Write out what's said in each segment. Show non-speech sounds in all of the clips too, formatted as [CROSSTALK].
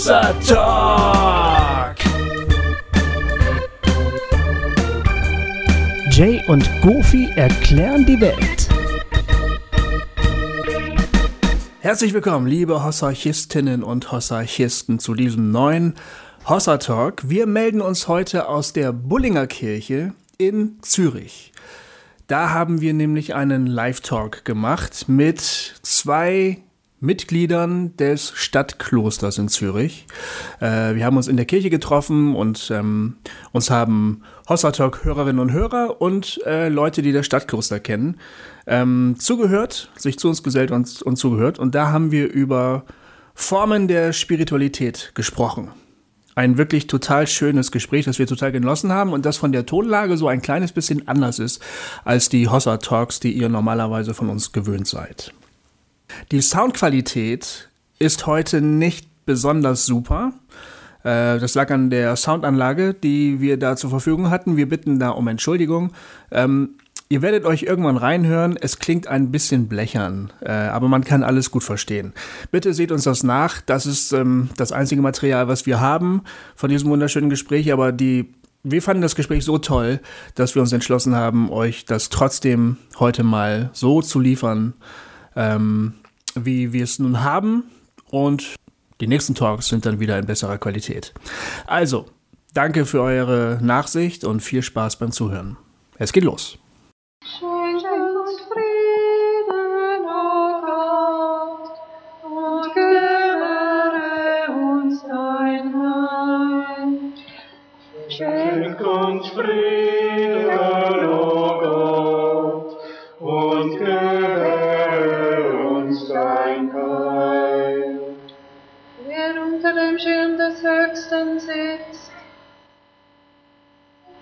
Hossa Talk. Jay und Goofy erklären die Welt. Herzlich willkommen, liebe Hossarchistinnen und Hossarchisten, zu diesem neuen Hossa Talk. Wir melden uns heute aus der Bullinger Kirche in Zürich. Da haben wir nämlich einen Live-Talk gemacht mit zwei Mitgliedern des Stadtklosters in Zürich. Äh, wir haben uns in der Kirche getroffen und ähm, uns haben Hossertalk-Hörerinnen und Hörer und äh, Leute, die das Stadtkloster kennen, ähm, zugehört, sich zu uns gesellt und, und zugehört. Und da haben wir über Formen der Spiritualität gesprochen. Ein wirklich total schönes Gespräch, das wir total genossen haben und das von der Tonlage so ein kleines bisschen anders ist als die Hossa-Talks, die ihr normalerweise von uns gewöhnt seid. Die Soundqualität ist heute nicht besonders super. Äh, das lag an der Soundanlage, die wir da zur Verfügung hatten. Wir bitten da um Entschuldigung. Ähm, ihr werdet euch irgendwann reinhören. Es klingt ein bisschen blechern, äh, aber man kann alles gut verstehen. Bitte seht uns das nach. Das ist ähm, das einzige Material, was wir haben von diesem wunderschönen Gespräch. Aber die, wir fanden das Gespräch so toll, dass wir uns entschlossen haben, euch das trotzdem heute mal so zu liefern. Ähm, wie wir es nun haben. Und die nächsten Talks sind dann wieder in besserer Qualität. Also, danke für eure Nachsicht und viel Spaß beim Zuhören. Es geht los. Schenk uns Frieden,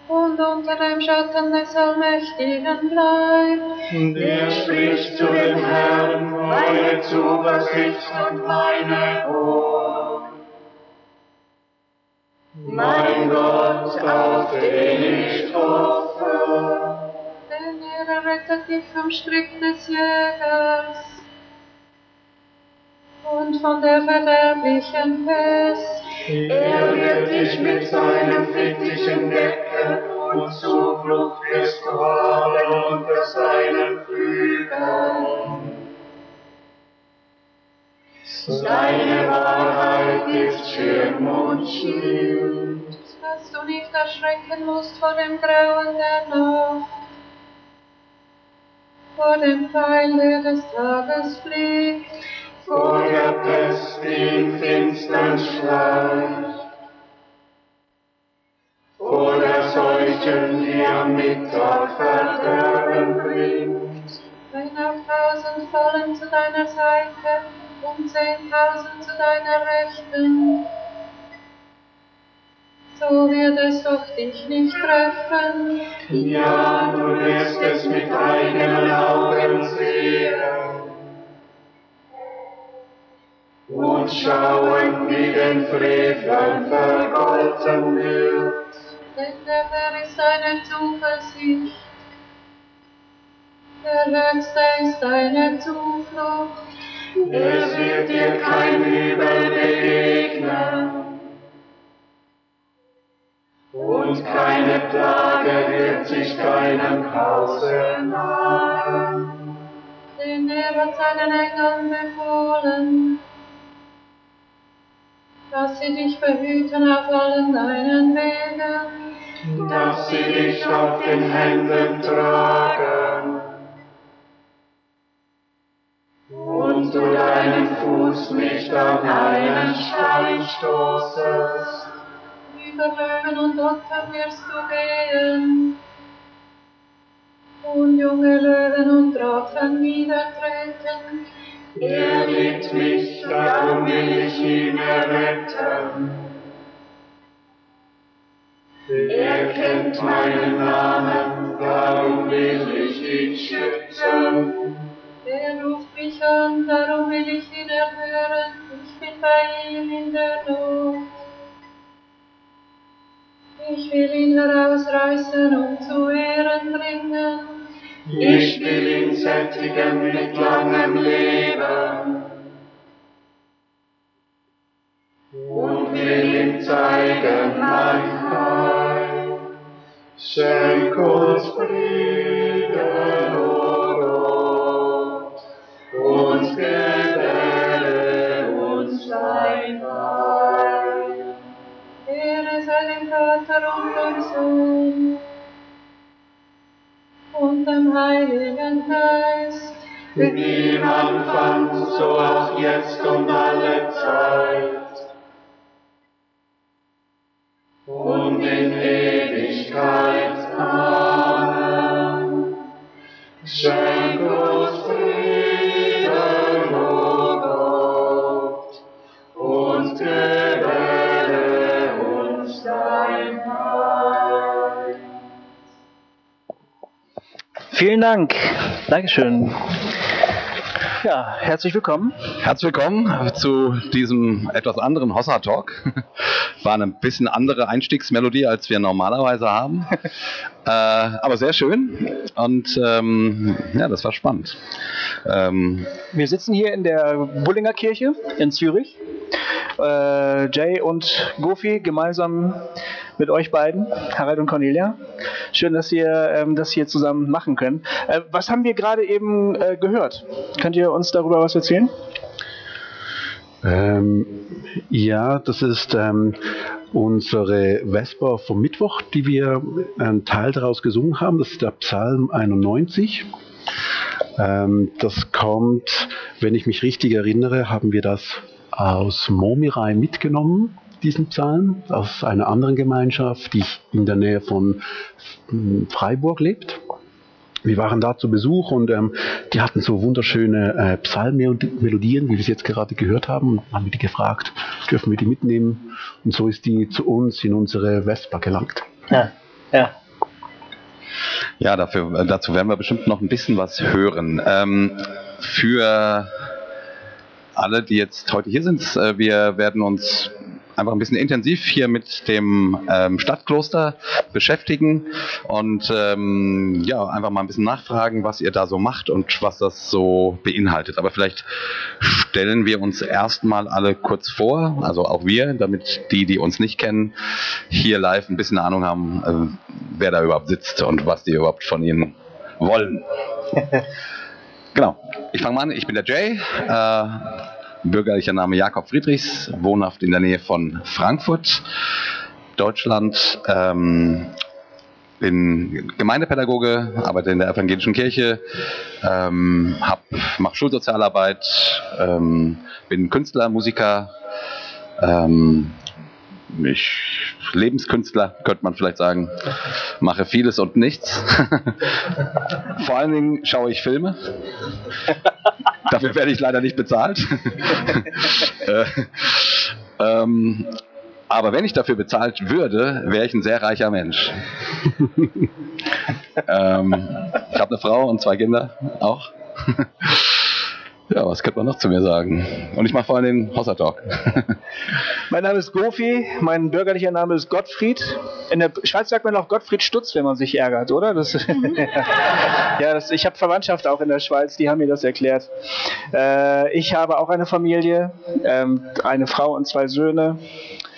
und unter dem Schatten des Allmächtigen bleibt, Der spricht zu dem Herrn meine Zuversicht und meine Hoffnung. Mein Gott, auf den ich hoffe. denn er rettet dich vom Strick des Jägers und von der verderblichen Pest. Er wird dich mit seinen Fittichen decken und Zuflucht wirst du haben unter seinen Flügeln. Seine Wahrheit ist Schirm und Schild. dass du nicht erschrecken musst vor dem Grauen der Nacht, vor dem Pfeil, der des Tages fliegt, Vor der Pest, im Finstern schleicht. Vor der Seuchen, die am Mittag Verderben bringt. wenn auch tausend fallen zu deiner Seite und zehntausend zu deiner Rechten. So wird es doch dich nicht treffen, Ja, du wirst es mit eigenen Augen sehen. Und schauen, wie den Frevlern vergolten wird. denn der Herr ist deine Zuversicht. Der Höchste ist deine Zuflucht. Es wird dir kein Übel begegnen. Und keine Plage wird sich deinem Hause nahen. denn er hat seinen Engeln befohlen, dass sie dich behüten auf allen deinen Wegen. dass sie dich auf den Händen tragen und du deinen Fuß nicht an einen Stein stoßest. Über Löwen und Otter wirst du gehen, und junge Löwen und Drachen niedertreten. Er liebt mich, darum will ich ihn erretten. Er kennt meinen Namen, darum will ich ihn schützen. Er ruft mich an, darum will ich ihn erhören. Ich bin bei ihm in der Not. Ich will ihn herausreißen und zu Ehren bringen. Ich will ihn sättigen mit langem Leben. Und zeigen mein Heil. Schenk uns Frieden, o Gott, und gewähre uns dein Heil. Ehre sei dem Vater und dem Sohn und dem Heiligen Geist, Wie am Anfang, so auch jetzt und alle Zeit. Dank. Dankeschön. Ja, herzlich willkommen. Herzlich willkommen zu diesem etwas anderen Hossa Talk. [LAUGHS] War eine bisschen andere Einstiegsmelodie, als wir normalerweise haben. [LAUGHS] äh, aber sehr schön und ähm, ja, das war spannend. Ähm, Wir sitzen hier in der Bullinger Kirche in Zürich. Äh, Jay und Gofi gemeinsam mit euch beiden, Harald und Cornelia. Schön, dass ihr ähm, das hier zusammen machen können. Äh, was haben wir gerade eben äh, gehört? Könnt ihr uns darüber was erzählen? Ähm, ja, das ist ähm, unsere Vesper vom Mittwoch, die wir einen Teil daraus gesungen haben. Das ist der Psalm 91. Ähm, das kommt, wenn ich mich richtig erinnere, haben wir das aus Momirai mitgenommen, diesen Psalm, aus einer anderen Gemeinschaft, die in der Nähe von ähm, Freiburg lebt. Wir waren da zu Besuch und ähm, die hatten so wunderschöne äh, Psalmmelodien, wie wir es jetzt gerade gehört haben. Und haben wir die gefragt, dürfen wir die mitnehmen? Und so ist die zu uns in unsere Vespa gelangt. Ja, ja. ja, dafür, äh, dazu werden wir bestimmt noch ein bisschen was hören. Ähm, für alle, die jetzt heute hier sind, äh, wir werden uns einfach ein bisschen intensiv hier mit dem ähm, Stadtkloster beschäftigen und ähm, ja, einfach mal ein bisschen nachfragen, was ihr da so macht und was das so beinhaltet. Aber vielleicht stellen wir uns erstmal alle kurz vor, also auch wir, damit die, die uns nicht kennen, hier live ein bisschen Ahnung haben, äh, wer da überhaupt sitzt und was die überhaupt von ihnen wollen. [LAUGHS] Genau. Ich fange mal an. Ich bin der Jay. Äh, bürgerlicher Name Jakob Friedrichs, wohnhaft in der Nähe von Frankfurt, Deutschland. Ähm, bin Gemeindepädagoge, arbeite in der evangelischen Kirche, ähm, mache Schulsozialarbeit, ähm, bin Künstler, Musiker, ähm, ich Lebenskünstler, könnte man vielleicht sagen. Mache vieles und nichts. [LAUGHS] Vor allen Dingen schaue ich Filme. [LAUGHS] Dafür werde ich leider nicht bezahlt. [LAUGHS] äh, ähm, aber wenn ich dafür bezahlt würde, wäre ich ein sehr reicher Mensch. ähm, ich habe eine Frau und zwei Kinder auch. Ja, was könnte man noch zu mir sagen? Und ich mache vor allem den Hossa Talk. [LAUGHS] Mein Name ist Gofi, mein bürgerlicher Name ist Gottfried. In der Schweiz sagt man auch Gottfried Stutz, wenn man sich ärgert, oder? Das, [LAUGHS] ja, das, ich habe Verwandtschaft auch in der Schweiz, die haben mir das erklärt. Äh, ich habe auch eine Familie, ähm, eine Frau und zwei Söhne.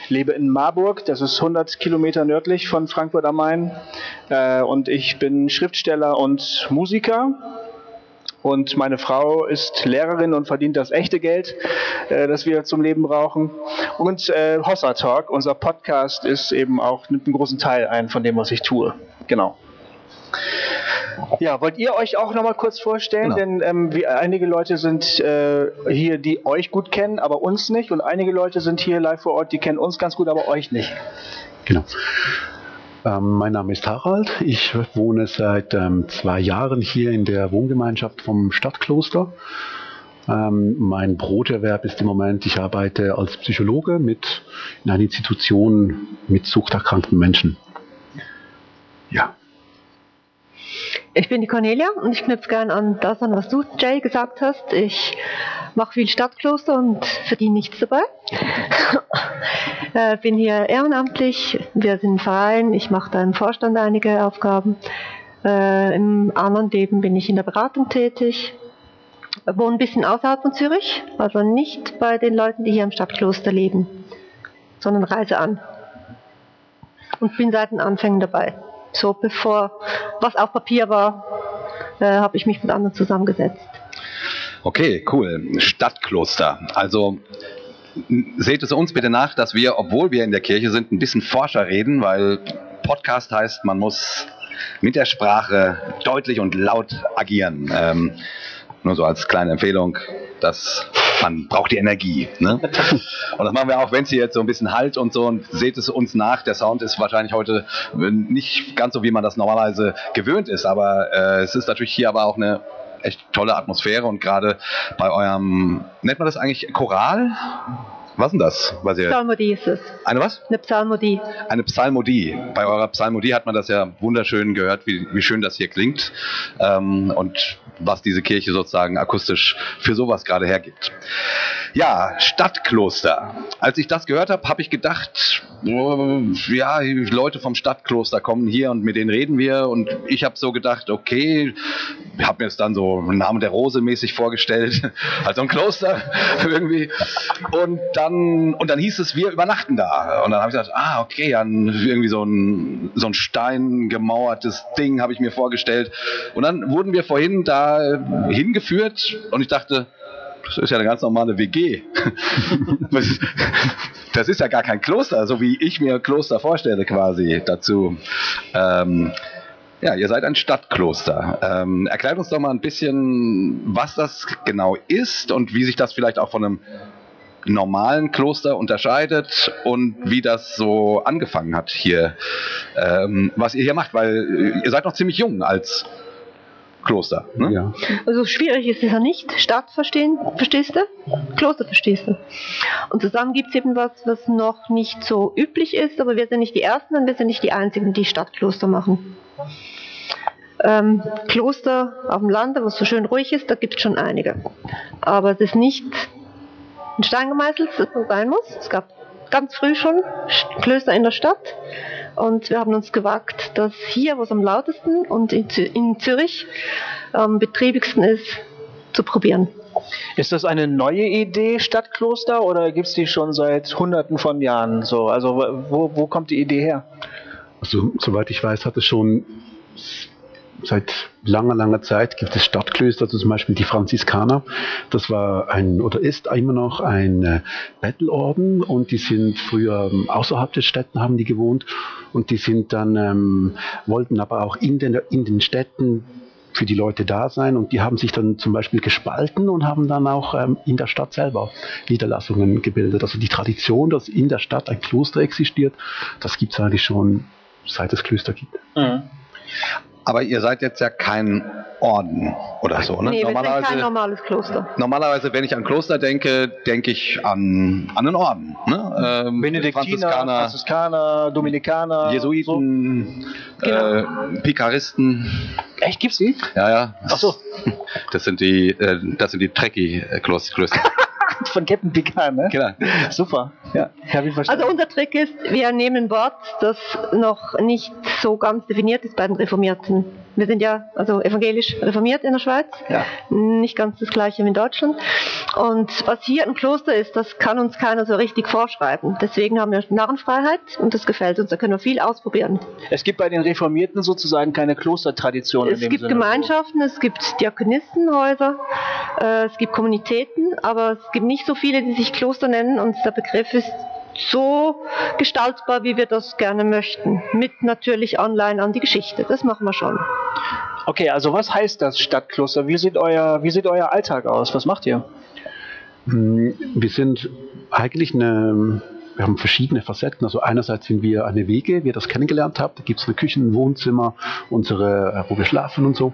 Lebe in Marburg, das ist 100 Kilometer nördlich von Frankfurt am Main. Äh, und ich bin Schriftsteller und Musiker. Und meine Frau ist Lehrerin und verdient das echte Geld, äh, das wir zum Leben brauchen. Und äh, Hossa Talk, unser Podcast, ist eben auch, nimmt einen großen Teil ein von dem, was ich tue. Genau. Ja, wollt ihr euch auch nochmal kurz vorstellen? Genau. Denn ähm, wir, einige Leute sind äh, hier, die euch gut kennen, aber uns nicht. Und einige Leute sind hier live vor Ort, die kennen uns ganz gut, aber euch nicht. Genau. Ähm, mein Name ist Harald. Ich wohne seit ähm, zwei Jahren hier in der Wohngemeinschaft vom Stadtkloster. Ähm, mein Broterwerb ist im Moment, ich arbeite als Psychologe mit in einer Institution mit suchterkrankten Menschen. Ja. Ich bin die Cornelia und ich knüpfe gern an das an, was du, Jay, gesagt hast. Ich mache viel Stadtkloster und verdiene nichts dabei. [LAUGHS] äh, bin hier ehrenamtlich, wir sind ein Verein, ich mache da im Vorstand einige Aufgaben. Äh, Im anderen Leben bin ich in der Beratung tätig. Wohne ein bisschen außerhalb von Zürich, also nicht bei den Leuten, die hier im Stadtkloster leben. so eine Reise an. Und bin seit den Anfängen dabei. So bevor was auf Papier war, äh, habe ich mich mit anderen zusammengesetzt. Okay, cool. Stadtkloster. Also seht es uns bitte nach, dass wir, obwohl wir in der Kirche sind, ein bisschen Forscher reden, weil Podcast heißt, man muss mit der Sprache deutlich und laut agieren. Ähm, nur so als kleine Empfehlung, dass man braucht die Energie. Ne? [LAUGHS] Und das machen wir auch, wenn es hier jetzt so ein bisschen halt und so und seht es uns nach. Der Sound ist wahrscheinlich heute nicht ganz so, wie man das normalerweise gewöhnt ist, aber äh, es ist natürlich hier aber auch eine echt tolle Atmosphäre und gerade bei eurem, nennt man das eigentlich Choral? Was ist denn das? Was ihr, Psalmodie ist es. eine was? Eine Psalmodie. Eine Psalmodie. Bei eurer Psalmodie hat man das ja wunderschön gehört, wie, wie schön das hier klingt ähm, und was diese Kirche sozusagen akustisch für sowas gerade hergibt. Ja, Stadtkloster. Als ich das gehört habe, habe ich gedacht, oh, ja, Leute vom Stadtkloster kommen hier und mit denen reden wir und ich habe so gedacht, okay, habe mir es dann so im Namen der Rose mäßig vorgestellt, [LAUGHS] also ein Kloster [LAUGHS] irgendwie und dann und dann hieß es, wir übernachten da und dann habe ich gedacht, ah, okay, dann irgendwie so ein so ein steingemauertes Ding habe ich mir vorgestellt und dann wurden wir vorhin da hingeführt und ich dachte, das ist ja eine ganz normale WG. [LAUGHS] das ist ja gar kein Kloster, so wie ich mir Kloster vorstelle quasi dazu. Ähm, ja, ihr seid ein Stadtkloster. Ähm, erklärt uns doch mal ein bisschen, was das genau ist und wie sich das vielleicht auch von einem normalen Kloster unterscheidet und wie das so angefangen hat hier, ähm, was ihr hier macht, weil ihr seid noch ziemlich jung als Kloster. Ne? Ja. Also schwierig ist es ja nicht. Stadt verstehen, verstehst du? Kloster verstehst du. Und zusammen gibt es eben was, was noch nicht so üblich ist, aber wir sind nicht die Ersten und wir sind nicht die Einzigen, die Stadtkloster machen. Ähm, Kloster auf dem Lande, wo es so schön ruhig ist, da gibt es schon einige. Aber es ist nicht in Stein gemeißelt, dass es so sein muss. Es gab ganz früh schon Klöster in der Stadt. Und wir haben uns gewagt, dass hier, wo es am lautesten und in, Zü in Zürich am betriebigsten ist, zu probieren. Ist das eine neue Idee, Stadtkloster, oder gibt es die schon seit hunderten von Jahren so? Also wo, wo kommt die Idee her? Also, soweit ich weiß, hat es schon seit langer, langer Zeit gibt es Stadtklöster, also zum Beispiel die Franziskaner. Das war ein oder ist immer noch ein äh, Bettelorden und die sind früher ähm, außerhalb der Städten haben die gewohnt und die sind dann ähm, wollten aber auch in den in den Städten für die Leute da sein und die haben sich dann zum Beispiel gespalten und haben dann auch ähm, in der Stadt selber Niederlassungen gebildet. Also die Tradition, dass in der Stadt ein Kloster existiert, das gibt es eigentlich schon seit es Klöster gibt. Mhm. Aber ihr seid jetzt ja kein Orden oder so, ne? Nee, wir sind kein normalerweise, normales Kloster. normalerweise, wenn ich an Kloster denke, denke ich an, an einen Orden. Ne? Ähm, Benediktiner, Franziskaner, Dominikaner. Jesuiten, Genau. äh, Pikaristen. So. Echt, gibt's die? Ja, ja. Ach so. Das sind die, äh, das sind die Trekkie-Klöster. [LAUGHS] Von Captain Picard, ne? genau. Super. Ja, hab ich verstanden. Also unser Trick ist, wir nehmen ein Wort, das noch nicht so ganz definiert ist bei den Reformierten. Wir sind ja also evangelisch reformiert in der Schweiz, Ja. nicht ganz das gleiche wie in Deutschland. Und was hier ein Kloster ist, das kann uns keiner so richtig vorschreiben. Deswegen haben wir Narrenfreiheit und das gefällt uns, da können wir viel ausprobieren. es gibt bei den Reformierten sozusagen keine Klostertradition in Es gibt Sinne. Gemeinschaften, es gibt Diakonissenhäuser, äh, es gibt Kommunitäten, aber es gibt nicht so viele, die sich Kloster nennen und der Begriff ist so gestaltbar, wie wir das gerne möchten. Mit natürlich Anleihen an die Geschichte. Das machen wir schon. Okay, also was heißt das Stadtkloster? Wie sieht euer, wie sieht euer Alltag aus? Was macht ihr? Mm, Wir sind eigentlich eine, wir haben verschiedene Facetten. Also einerseits sind wir eine Wege, wie ihr das kennengelernt habt. Da gibt es eine Küche, ein Wohnzimmer, unsere, äh, wo wir schlafen und so.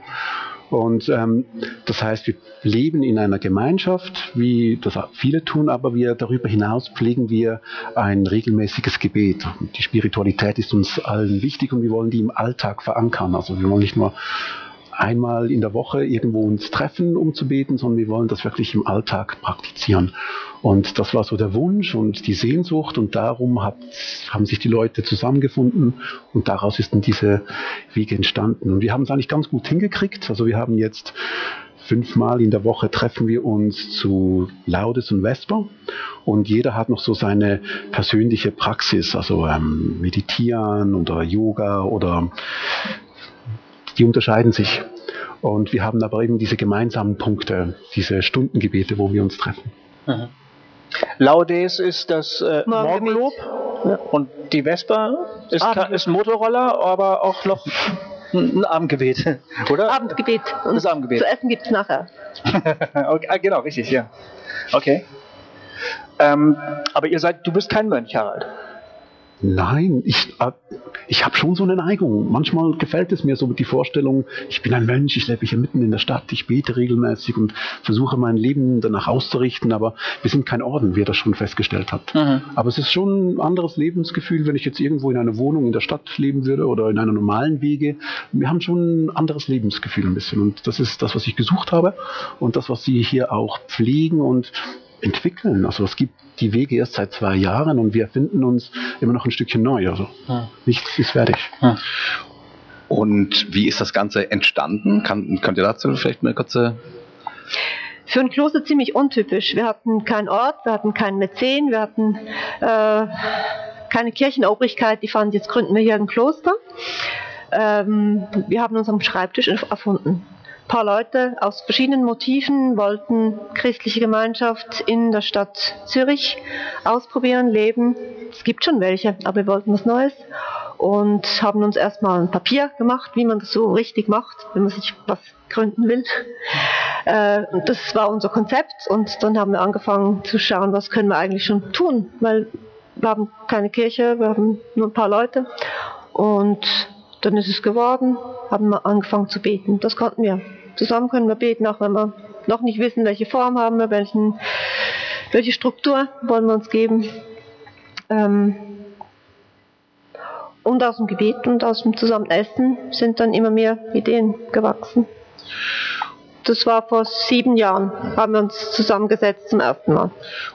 Und ähm, das heißt, wir leben in einer Gemeinschaft, wie das viele tun, aber wir darüber hinaus pflegen wir ein regelmäßiges Gebet. Die Spiritualität ist uns allen wichtig und wir wollen die im Alltag verankern. Also wir wollen nicht nur einmal in der Woche irgendwo uns treffen, um zu beten, sondern wir wollen das wirklich im Alltag praktizieren. Und das war so der Wunsch und die Sehnsucht und darum hat, haben sich die Leute zusammengefunden und daraus ist dann diese Wege entstanden. Und wir haben es eigentlich ganz gut hingekriegt. Also wir haben jetzt fünfmal in der Woche treffen wir uns zu Laudes und Vesper und jeder hat noch so seine persönliche Praxis, also ähm, Meditieren oder Yoga oder die unterscheiden sich. Und wir haben aber eben diese gemeinsamen Punkte, diese Stundengebete, wo wir uns treffen. Mhm. Laudes ist das äh, Morgenlob und die Vespa ist, ist ein Motorroller, aber auch noch ein Abendgebet, [LAUGHS] oder? Abendgebet. Und das Abendgebet. Zu essen gibt es nachher. [LAUGHS] okay, ah, genau, richtig, ja. Okay. Ähm, aber ihr seid, du bist kein Mönch, Harald. Nein, ich, äh, ich habe schon so eine Neigung. Manchmal gefällt es mir so die Vorstellung, ich bin ein Mönch, ich lebe hier mitten in der Stadt, ich bete regelmäßig und versuche mein Leben danach auszurichten, aber wir sind kein Orden, wie ihr das schon festgestellt habt. Mhm. Aber es ist schon ein anderes Lebensgefühl, wenn ich jetzt irgendwo in einer Wohnung in der Stadt leben würde oder in einer normalen Wege. Wir haben schon ein anderes Lebensgefühl ein bisschen und das ist das, was ich gesucht habe und das, was sie hier auch pflegen und entwickeln. Also es gibt die Wege erst seit zwei Jahren und wir finden uns immer noch ein Stückchen neu. Also hm. nichts ist fertig. Hm. Und wie ist das Ganze entstanden? Kann, könnt ihr dazu vielleicht eine kurze für ein Kloster ziemlich untypisch. Wir hatten keinen Ort, wir hatten keinen Mäzen, wir hatten äh, keine Kirchenobrigkeit, die fanden, jetzt gründen wir hier ein Kloster. Ähm, wir haben uns am Schreibtisch erfunden paar Leute aus verschiedenen Motiven wollten christliche Gemeinschaft in der Stadt Zürich ausprobieren, leben. Es gibt schon welche, aber wir wollten was Neues und haben uns erstmal ein Papier gemacht, wie man das so richtig macht, wenn man sich was gründen will. Äh, das war unser Konzept und dann haben wir angefangen zu schauen, was können wir eigentlich schon tun, weil wir haben keine Kirche, wir haben nur ein paar Leute und dann ist es geworden, haben wir angefangen zu beten. Das konnten wir. Zusammen können wir beten, auch wenn wir noch nicht wissen, welche Form haben wir, welchen, welche Struktur wollen wir uns geben. Ähm, und aus dem Gebet und aus dem Zusammenessen sind dann immer mehr Ideen gewachsen. Das war vor sieben Jahren, haben wir uns zusammengesetzt zum ersten Mal.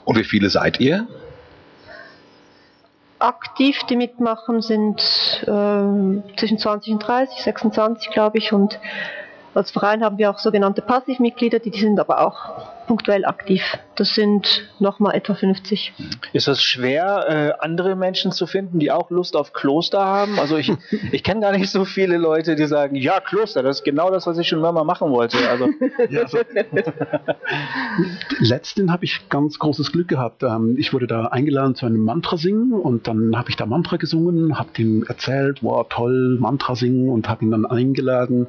Und wie viele seid ihr? Aktiv, die mitmachen, sind äh, zwischen 20 und 30, 26 glaube ich. Und als Verein haben wir auch sogenannte Passivmitglieder, die, die sind aber auch punktuell aktiv. Das sind nochmal etwa 50. Ist es schwer, äh, andere Menschen zu finden, die auch Lust auf Kloster haben? Also ich, [LAUGHS] ich kenne gar nicht so viele Leute, die sagen, ja, Kloster, das ist genau das, was ich schon immer mal machen wollte. Also. ja, also, [LAUGHS] Letzten habe ich ganz großes Glück gehabt. Ähm, ich wurde da eingeladen zu einem Mantra singen und dann habe ich da Mantra gesungen, habe ihm erzählt, wow, toll, Mantra singen und habe ihn dann eingeladen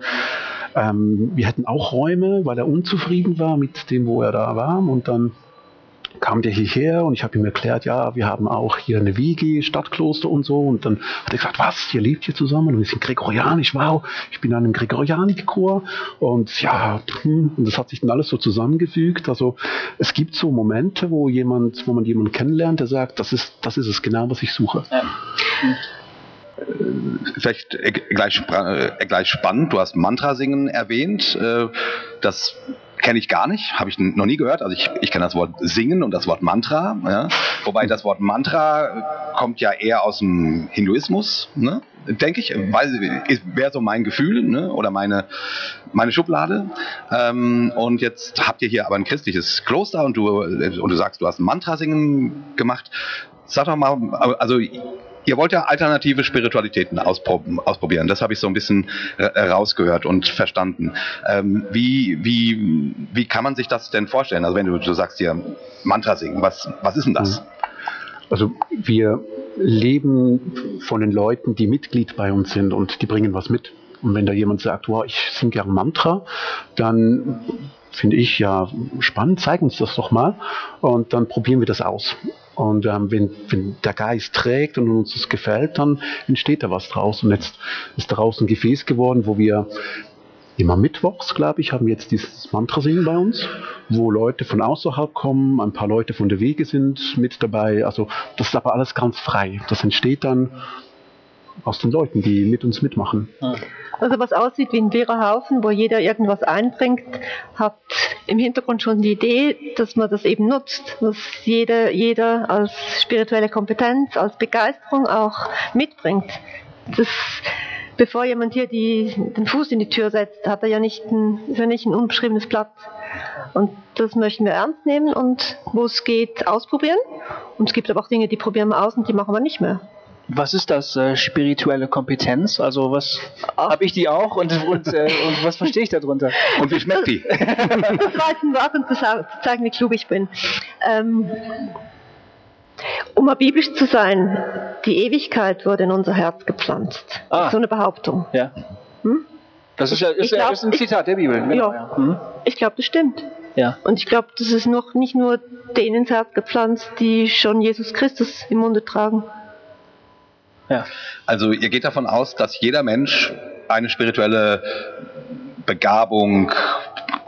ähm, wir hätten auch Räume, weil er unzufrieden war mit dem, wo er da war. Und dann kam der hierher und ich habe ihm erklärt, ja, wir haben auch hier eine WG, Stadtkloster und so. Und dann hat er gesagt, was, ihr lebt hier zusammen und wir sind gregorianisch, wow, ich bin in einem Gregorianik-Chor und ja, hm, und das hat sich dann alles so zusammengefügt. Also es gibt so Momente, wo jemand, wo man jemanden kennenlernt, der sagt, das ist, das ist es genau, was ich suche. Ja vielleicht gleich, äh, gleich spannend, du hast Mantra singen erwähnt. Äh, das kenne ich gar nicht, habe ich noch nie gehört. Also ich, ich kenne das Wort singen und das Wort Mantra. Ja. Wobei das Wort Mantra kommt ja eher aus dem Hinduismus, ne? denke ich. Wäre so mein Gefühl ne? oder meine, meine Schublade. Ähm, und jetzt habt ihr hier aber ein christliches Kloster und du, und du sagst, du hast Mantra singen gemacht. Sag doch mal, also Ihr wollt ja alternative Spiritualitäten ausprobieren. Das habe ich so ein bisschen äh, rausgehört und verstanden. Ähm, wie, wie, wie kann man sich das denn vorstellen? Also wenn du, du sagst hier Mantra singen, was, was ist denn das? Mhm. Also wir leben von den Leuten, die Mitglied bei uns sind und die bringen was mit. Und wenn da jemand sagt, wow, ich singe gern Mantra, dann finde ich ja spannend, zeig uns das doch mal und dann probieren wir das aus. Und ähm, wenn, wenn der Geist trägt und uns das gefällt, dann entsteht da was draus. Und jetzt ist daraus ein Gefäß geworden, wo wir immer mittwochs, glaube ich, haben jetzt dieses Mantra singen bei uns, wo Leute von außerhalb kommen, ein paar Leute von der Wege sind mit dabei. Also das ist aber alles ganz frei. Das entsteht dann aus den Leuten, die mit uns mitmachen. Also was aussieht wie ein leerer Haufen, wo jeder irgendwas einbringt, hat im Hintergrund schon die Idee, dass man das eben nutzt, dass jeder, jeder als spirituelle Kompetenz, als Begeisterung auch mitbringt. Das bevor jemand hier die, den Fuß in die Tür setzt, hat er ja nicht ein, ist ja nicht ein unbeschriebenes Blatt. Und das möchten wir ernst nehmen und wo es geht, ausprobieren. Und es gibt aber auch Dinge, die probieren wir aus und die machen wir nicht mehr. Was ist das, äh, spirituelle Kompetenz? Also was habe ich die auch und, und, äh, und was verstehe ich darunter? Und wie schmeckt die? Das war jetzt ein Wort, um zu zeigen, wie klug ich bin. Ähm, um mal biblisch zu sein, die Ewigkeit wurde in unser Herz gepflanzt. Ah. So eine Behauptung. Ja. Hm? Das ist ja, ist ja glaub, ist ein Zitat der Bibel. Genau, Ja. Hm? Ich glaube, das stimmt. ja. Und ich glaube, das ist noch nicht nur denen ins Herz gepflanzt, die schon Jesus Christus im Munde tragen. Ja. Also ihr geht davon aus, dass jeder Mensch eine spirituelle Begabung,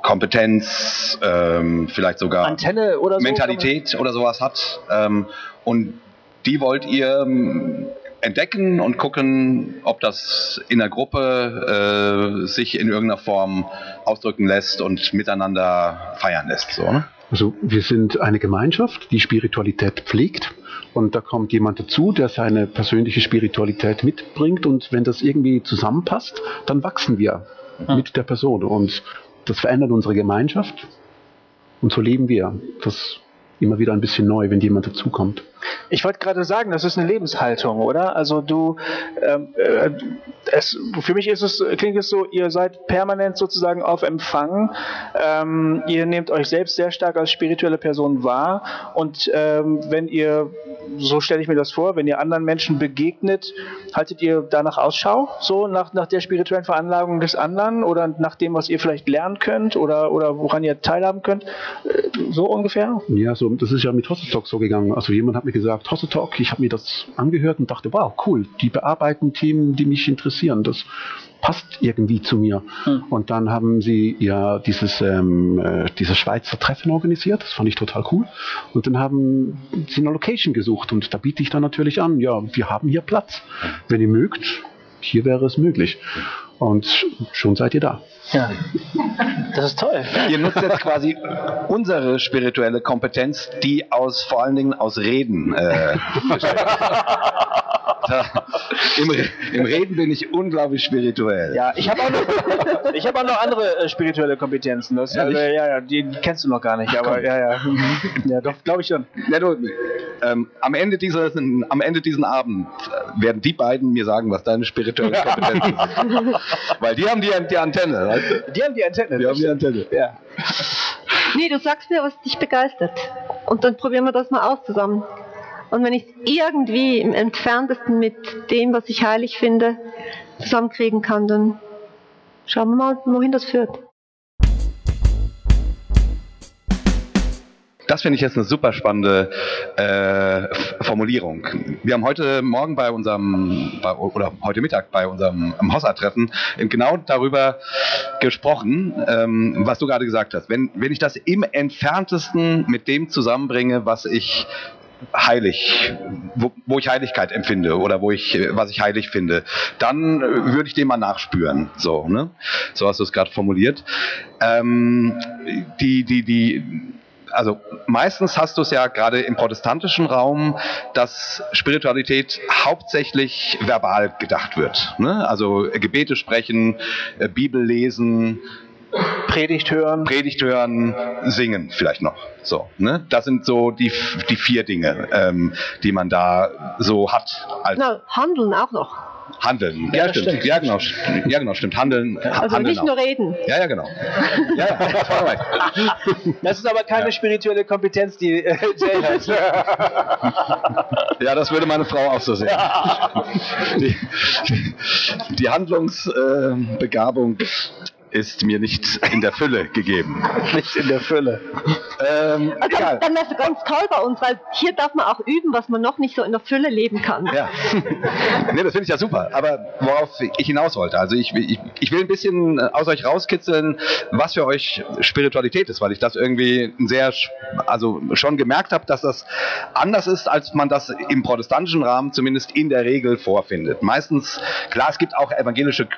Kompetenz, ähm, vielleicht sogar Antenne oder so. Mentalität oder sowas hat. Ähm, und die wollt ihr ähm, entdecken und gucken, ob das in der Gruppe äh, sich in irgendeiner Form ausdrücken lässt und miteinander feiern lässt. So, ne? Also wir sind eine Gemeinschaft, die Spiritualität pflegt. Und da kommt jemand dazu, der seine persönliche Spiritualität mitbringt. Und wenn das irgendwie zusammenpasst, dann wachsen wir mit der Person. Und das verändert unsere Gemeinschaft. Und so leben wir. Das immer wieder ein bisschen neu, wenn jemand dazukommt. Ich wollte gerade sagen, das ist eine Lebenshaltung, oder? Also du, ähm, äh, es, für mich ist es, klingt es so, ihr seid permanent sozusagen auf Empfang. Ähm, ihr nehmt euch selbst sehr stark als spirituelle Person wahr und ähm, wenn ihr, so stelle ich mir das vor, wenn ihr anderen Menschen begegnet, haltet ihr danach Ausschau, so nach, nach der spirituellen Veranlagung des anderen oder nach dem, was ihr vielleicht lernen könnt oder, oder woran ihr teilhaben könnt, Äh, so ungefähr? Ja, so, das ist ja mit Hossetalk so gegangen. Also jemand hat mir gesagt, Hossetalk, ich habe mir das angehört und dachte, wow, cool, die bearbeiten Themen, die mich interessieren. Das passt irgendwie zu mir. Hm. Und dann haben sie ja dieses, ähm, äh, dieses Schweizer Treffen organisiert, das fand ich total cool. Und dann haben sie eine Location gesucht und da biete ich dann natürlich an, ja, wir haben hier Platz. Wenn ihr mögt, hier wäre es möglich. Und schon seid ihr da. Ja. Das ist toll. Ihr nutzt jetzt quasi unsere spirituelle Kompetenz, die aus vor allen Dingen aus Reden äh, besteht. da, im, Im Reden bin ich unglaublich spirituell. Ja, ich habe auch noch, ich habe auch noch andere äh, spirituelle Kompetenzen. Das, äh, ja, ja, die kennst du noch gar nicht, aber ja, ja, ja, doch, glaube ich schon. Ja, du, ähm, am, Ende dieses, am Ende diesen Abend äh, werden die beiden mir sagen, was deine spirituelle Kompetenz ist. [LAUGHS] Weil die haben die, die Antenne. Weißt du? Die haben die Antenne. Die haben die Antenne. ja. Nee, du sagst mir, was dich begeistert. Und dann probieren wir das mal aus zusammen. Und wenn ich es irgendwie im entferntesten mit dem, was ich heilig finde, zusammenkriegen kann, dann schauen wir mal, wohin das führt. Das finde ich jetzt eine super spannende äh, Formulierung. Wir haben heute Morgen bei unserem, bei, oder heute Mittag bei unserem Hossa-Treffen genau darüber gesprochen, ähm, was du gerade gesagt hast. Wenn, wenn ich das im entferntesten mit dem zusammenbringe, was ich heilig, wo, wo ich Heiligkeit empfinde oder wo ich, was ich heilig finde, dann würde ich dem mal nachspüren. So, ne? So hast du es gerade formuliert. Ähm, die, die, die, also meistens hast du es ja gerade im protestantischen Raum, dass Spiritualität hauptsächlich verbal gedacht wird. Ne? Also Gebete sprechen, äh, Bibel lesen, Predigt hören. Predigt hören, singen vielleicht noch. So, ne? Das sind so die, die vier Dinge, ähm, die man da so hat als Na, handeln auch noch. Handeln. Ja, Ja, stimmt. stimmt. Ja, genau. Ja, genau, stimmt. Handeln. Also handeln nicht auch. nur reden. Ja, ja, genau. Ja, ja, [LAUGHS] das ist aber keine spirituelle Kompetenz, die äh, Jay hat. Ja, das würde meine Frau auch so sehen. [LAUGHS] Die, die Handlungsbegabung ist mir nicht in der Fülle gegeben. Nicht in der Fülle. Ähm, Also, egal. dann wäre es ganz toll bei uns, weil hier darf man auch üben, was man noch nicht so in der Fülle leben kann. Ja. nee, das finde ich ja super. Aber worauf ich hinaus wollte, also ich, ich, ich will ein bisschen äh, aus euch rauskitzeln, was für euch Spiritualität ist, weil ich das irgendwie sehr, also schon gemerkt habe, dass das anders ist, als man das im protestantischen Rahmen zumindest in der Regel vorfindet. Meistens, klar, es gibt auch evangelische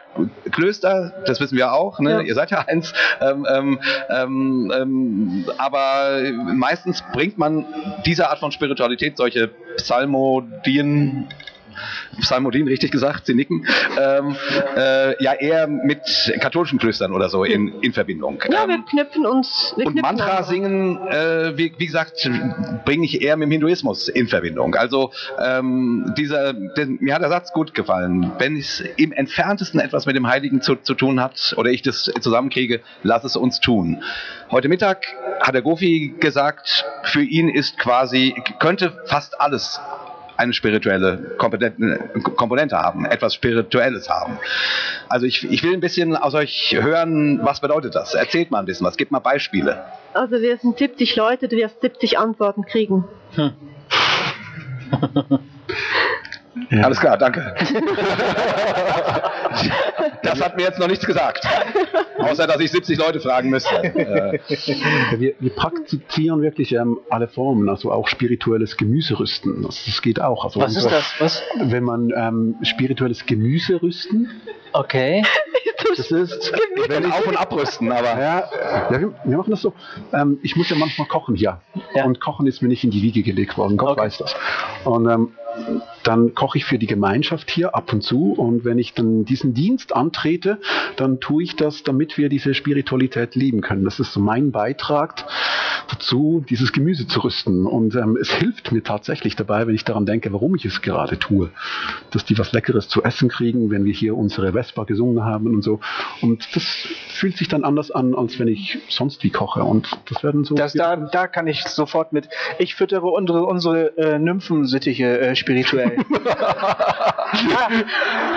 Klöster, das wissen wir auch, ne? Ja. ihr seid ja eins, ähm, ähm, ähm, ähm, aber meistens bringt man diese Art von Spiritualität, solche Psalmodien, Psalmodien, richtig gesagt, Sie nicken. Ähm, äh, ja, eher mit katholischen Klöstern oder so in, in Verbindung. Ja, ähm, wir knüpfen uns. Wir und knüpfen Mantra an. singen, äh, wie, wie gesagt, bringe ich eher mit dem Hinduismus in Verbindung. Also ähm, dieser, den, mir hat der Satz gut gefallen. Wenn es im entferntesten etwas mit dem Heiligen zu, zu tun hat oder ich das zusammenkriege, lass es uns tun. Heute Mittag hat der Gofi gesagt, für ihn ist quasi, könnte fast alles eine spirituelle Komponente, haben, etwas Spirituelles haben. Also ich, ich will ein bisschen aus euch hören, was bedeutet das? Erzählt mal ein bisschen was, gebt mal Beispiele. Also wir sind 70 Leute, du wirst 70 Antworten kriegen. [LAUGHS] Ja. Alles klar, danke. [LAUGHS] das hat mir jetzt noch nichts gesagt. Außer, dass ich 70 Leute fragen müsste. Wir, wir praktizieren wirklich ähm, alle Formen, also auch spirituelles Gemüserüsten. Das, das geht auch. Also Was ist das? Was? Wenn man ähm, spirituelles Gemüse rüsten, Okay. das ist, wenn auf- und abrüsten, aber ja, ja wir, wir machen das so. Ähm, ich muss ja manchmal kochen hier. Ja. Und Kochen ist mir nicht in die Wiege gelegt worden. Gott Okay. weiß das. Und ähm, dann koche ich für die Gemeinschaft hier ab und zu. Und wenn ich dann diesen Dienst antrete, dann tue ich das, damit wir diese Spiritualität leben können. Das ist so mein Beitrag dazu, dieses Gemüse zu rüsten. Und ähm, es hilft mir tatsächlich dabei, wenn ich daran denke, warum ich es gerade tue. Dass die was Leckeres zu essen kriegen, wenn wir hier unsere Vespa gesungen haben und so. Und das fühlt sich dann anders an, als wenn ich sonst wie koche. Und das werden so. Das, da, da kann ich sofort mit. Ich füttere unsere, unsere äh, Nymphensittiche äh, spirituell. [LAUGHS] ja,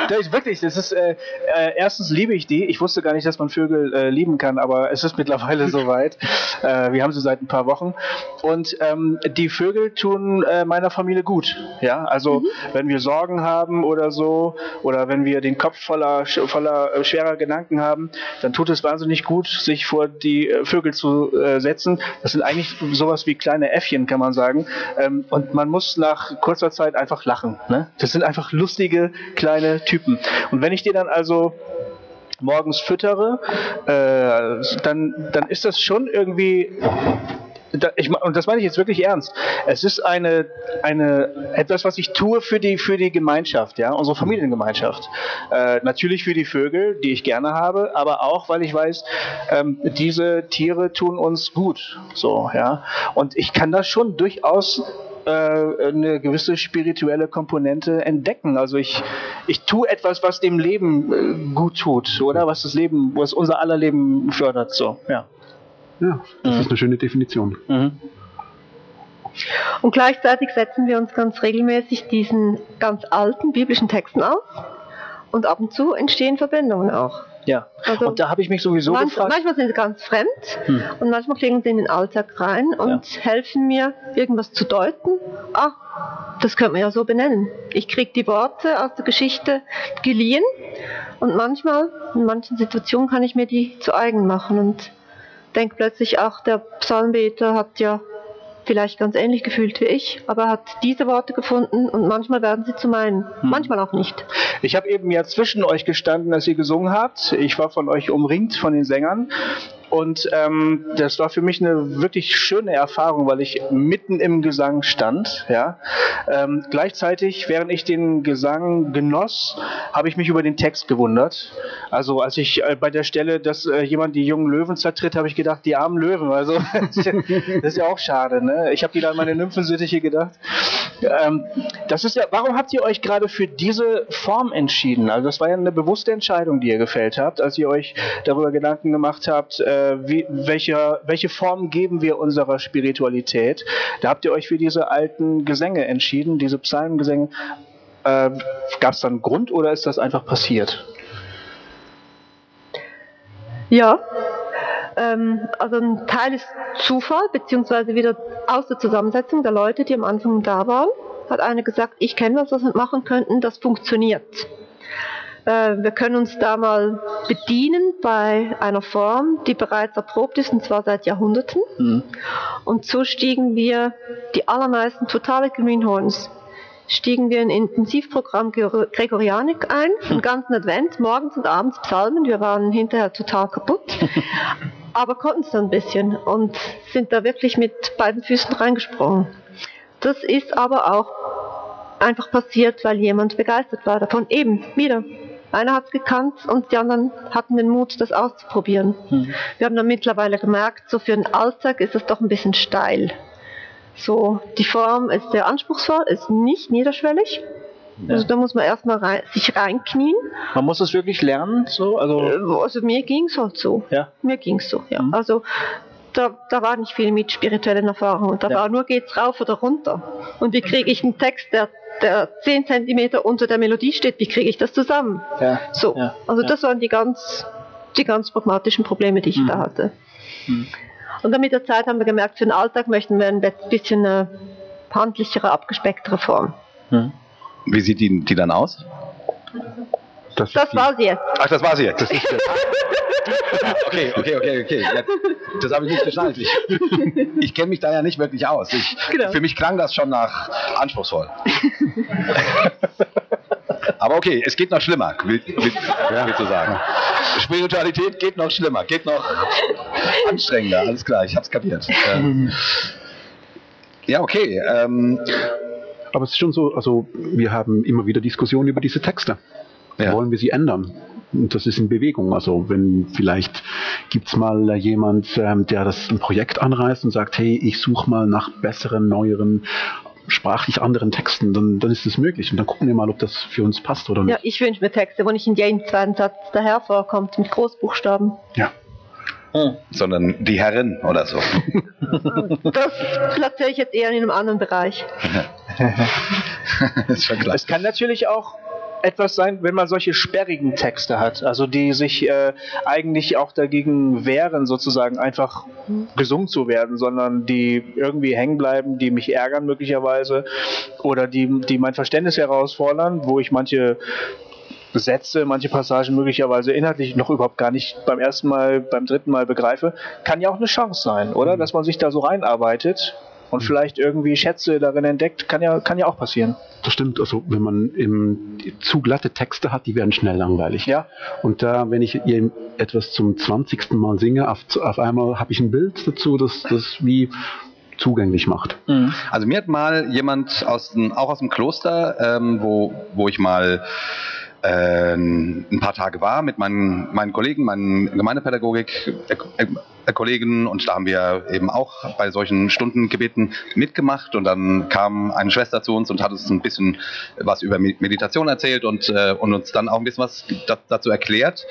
das ist wirklich, das ist, äh, äh, erstens liebe ich die. Ich wusste gar nicht, dass man Vögel äh, lieben kann, aber es ist mittlerweile [LAUGHS] soweit. Äh, wir haben sie seit ein paar Wochen. Und ähm, die Vögel tun äh, meiner Familie gut. Ja, also wenn wir Sorgen haben oder so, oder wenn wir den Kopf voller, voller schwerer Gedanken haben, dann tut es wahnsinnig gut, sich vor die Vögel zu setzen. Das sind eigentlich sowas wie kleine Äffchen, kann man sagen. Ähm, und man muss nach kurzer Zeit einfach lachen. Ne? Das sind einfach lustige kleine Typen. Und wenn ich die dann also morgens füttere, äh, dann, dann ist das schon irgendwie ich, und das meine ich jetzt wirklich ernst. Es ist eine, eine, etwas, was ich tue für die, für die Gemeinschaft, ja, unsere Familiengemeinschaft. Äh, natürlich für die Vögel, die ich gerne habe, aber auch, weil ich weiß, ähm, diese Tiere tun uns gut, so, ja. Und ich kann das schon durchaus äh, eine gewisse spirituelle Komponente entdecken. Also ich, ich tue etwas, was dem Leben äh, gut tut, oder? Was das Leben, was unser aller Leben fördert, so, ja. Ja, das ist eine schöne Definition. Mhm. Und gleichzeitig setzen wir uns ganz regelmäßig diesen ganz alten biblischen Texten aus. Und ab und zu entstehen Verbindungen auch. Ja. Also und da habe ich mich sowieso manch, gefragt. manchmal sind sie ganz fremd Hm. und manchmal kriegen sie in den Alltag rein und helfen mir, irgendwas zu deuten. Ah, das könnte man ja so benennen. Ich kriege die Worte aus der Geschichte geliehen und manchmal, in manchen Situationen kann ich mir die zu eigen machen und denke plötzlich, ach, der Psalmbeter hat ja vielleicht ganz ähnlich gefühlt wie ich, aber er hat diese Worte gefunden und manchmal werden sie zu meinen, Hm. manchmal auch nicht. Ich habe eben ja zwischen euch gestanden, als ihr gesungen habt. Ich war von euch umringt, von den Sängern. Und ähm, das war für mich eine wirklich schöne Erfahrung, weil ich mitten im Gesang stand. Ja. Ähm, gleichzeitig, während ich den Gesang genoss, habe ich mich über den Text gewundert. Also als ich äh, bei der Stelle, dass äh, jemand die jungen Löwen zertritt, habe ich gedacht, die armen Löwen. Also [LAUGHS] das ist ja auch schade. Ne? Ich habe wieder an meine Nymphensittiche gedacht. Ähm, das ist ja, warum habt ihr euch gerade für diese Form entschieden? Also das war ja eine bewusste Entscheidung, die ihr gefällt habt, als ihr euch darüber Gedanken gemacht habt, äh, wie, welche, welche Form geben wir unserer Spiritualität. Da habt ihr euch für diese alten Gesänge entschieden, diese Psalmengesänge. Äh, Gab es da einen Grund oder ist das einfach passiert? Ja, ähm, also ein Teil ist Zufall, beziehungsweise wieder aus der Zusammensetzung der Leute, die am Anfang da waren, hat einer gesagt, ich kenne was, was wir machen könnten, das funktioniert. Äh, wir können uns da mal bedienen bei einer Form, die bereits erprobt ist, und zwar seit Jahrhunderten. Hm. Und so stiegen wir, die allermeisten totale Greenhorns, stiegen wir in ein Intensivprogramm Gre- Gregorianik ein, den ganzen Advent, morgens und abends Psalmen. Wir waren hinterher total kaputt, [LAUGHS] aber konnten es dann ein bisschen und sind da wirklich mit beiden Füßen reingesprungen. Das ist aber auch einfach passiert, weil jemand begeistert war davon. Eben, wieder. Einer hat es gekannt und die anderen hatten den Mut, das auszuprobieren. Mhm. Wir haben dann mittlerweile gemerkt, so für den Alltag ist das doch ein bisschen steil. So, die Form ist sehr anspruchsvoll, ist nicht niederschwellig. Also da muss man erstmal rein, sich reinknien. Man muss es wirklich lernen, so, also. Äh, Also mir ging es halt so. Ja. Mir ging es so, ja. Mhm. Also da, da war nicht viel mit spirituellen Erfahrungen. Da Ja. war nur geht's rauf oder runter. Und wie kriege ich einen Text, der, der 10 Zentimeter unter der Melodie steht, wie kriege ich das zusammen? Ja. So. Ja. Also Ja. das waren die ganz, die ganz pragmatischen Probleme, die ich Mhm. da hatte. Mhm. Und dann mit der Zeit haben wir gemerkt, für den Alltag möchten wir ein bisschen eine handlichere, abgespecktere Form. Mhm. Wie sieht die, die dann aus? Das, ist Das war sie jetzt. Ach, das war sie jetzt. [LAUGHS] okay, okay, okay, okay. Ja, das habe ich nicht geschnallt. Ich, ich kenne mich da ja nicht wirklich aus. Ich, Genau. Für mich klang das schon nach anspruchsvoll. Aber okay, es geht noch schlimmer, will, will, willst du sagen. Spiritualität geht noch schlimmer, geht noch anstrengender, alles klar, ich hab's kapiert. Ähm, ja, okay. Ähm, Aber es ist schon so, also wir haben immer wieder Diskussionen über diese Texte. Ja. Wollen wir sie ändern? Und das ist in Bewegung. Also wenn vielleicht gibt's mal äh, jemand, ähm, der das ein Projekt anreißt und sagt, hey, ich suche mal nach besseren, neueren, sprachlich anderen Texten, dann, dann ist es möglich. Und dann gucken wir mal, ob das für uns passt oder nicht. Ja, ich wünsche mir Texte, wo nicht in jedem zweiten Satz daher vorkommt mit Großbuchstaben. Ja. sondern die Herrin oder so. [LAUGHS] Das platziere ich jetzt eher in einem anderen Bereich. [LAUGHS] ist schon klar. Es kann natürlich auch etwas sein, wenn man solche sperrigen Texte hat, also die sich äh, eigentlich auch dagegen wehren, sozusagen einfach gesungen zu werden, sondern die irgendwie hängen bleiben, die mich ärgern möglicherweise oder die, die mein Verständnis herausfordern, wo ich manche Sätze, manche Passagen möglicherweise inhaltlich noch überhaupt gar nicht beim ersten Mal, beim dritten Mal begreife, kann ja auch eine Chance sein, oder? Dass man sich da so reinarbeitet und vielleicht irgendwie Schätze darin entdeckt, kann ja, kann ja auch passieren. Das stimmt, also wenn man im, zu glatte Texte hat, die werden schnell langweilig. Ja. Und da, wenn ich ihr etwas zum 20. Mal singe, auf, auf einmal habe ich ein Bild dazu, das das wie zugänglich macht. Also mir hat mal jemand aus dem, auch aus dem Kloster, ähm, wo, wo ich mal ein paar Tage war mit meinen, meinen Kollegen, meinen Gemeindepädagogik-Kollegen und da haben wir eben auch bei solchen Stundengebeten mitgemacht und dann kam eine Schwester zu uns und hat uns ein bisschen was über Me- Meditation erzählt und, äh, und uns dann auch ein bisschen was da, dazu erklärt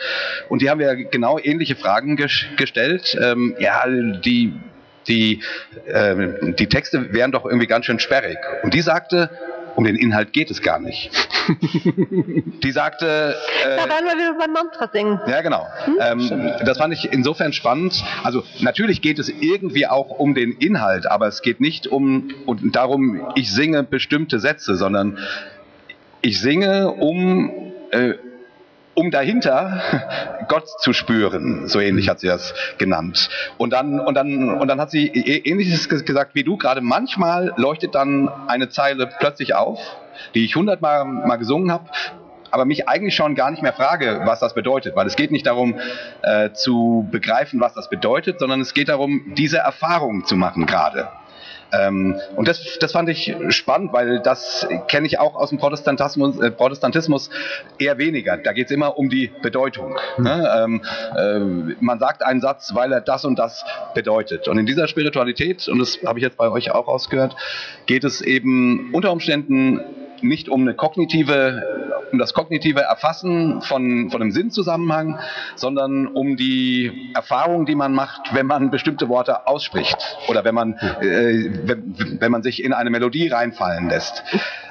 und die haben wir genau ähnliche Fragen ges gestellt. Ähm, ja, die die, äh, die Texte wären doch irgendwie ganz schön sperrig. Und die sagte, um den Inhalt geht es gar nicht. [LAUGHS] die sagte, Da äh, werden wir wieder beim Mantra singen. ja, genau. Ähm, das fand ich insofern spannend. Also natürlich geht es irgendwie auch um den Inhalt, aber es geht nicht um und darum, ich singe bestimmte Sätze, sondern ich singe um äh, um dahinter Gott zu spüren, so ähnlich hat sie das genannt. Und dann und dann und dann hat sie ä- ähnliches ges- gesagt wie du gerade. Manchmal leuchtet dann eine Zeile plötzlich auf, die ich hundertmal mal gesungen habe, aber mich eigentlich schon gar nicht mehr frage, was das bedeutet, weil es geht nicht darum äh, zu begreifen, was das bedeutet, sondern es geht darum, diese Erfahrung zu machen gerade. Ähm, und das, das fand ich spannend, weil das kenne ich auch aus dem Protestantismus, äh, Protestantismus eher weniger. Da geht es immer um die Bedeutung. Ne? Ähm, äh, man sagt einen Satz, weil er das und das bedeutet. Und in dieser Spiritualität, und das habe ich jetzt bei euch auch ausgehört, geht es eben unter Umständen nicht um eine kognitive, um das kognitive Erfassen von, von einem Sinnzusammenhang, sondern um die Erfahrung, die man macht, wenn man bestimmte Worte ausspricht oder wenn man, äh, wenn, wenn man sich in eine Melodie reinfallen lässt.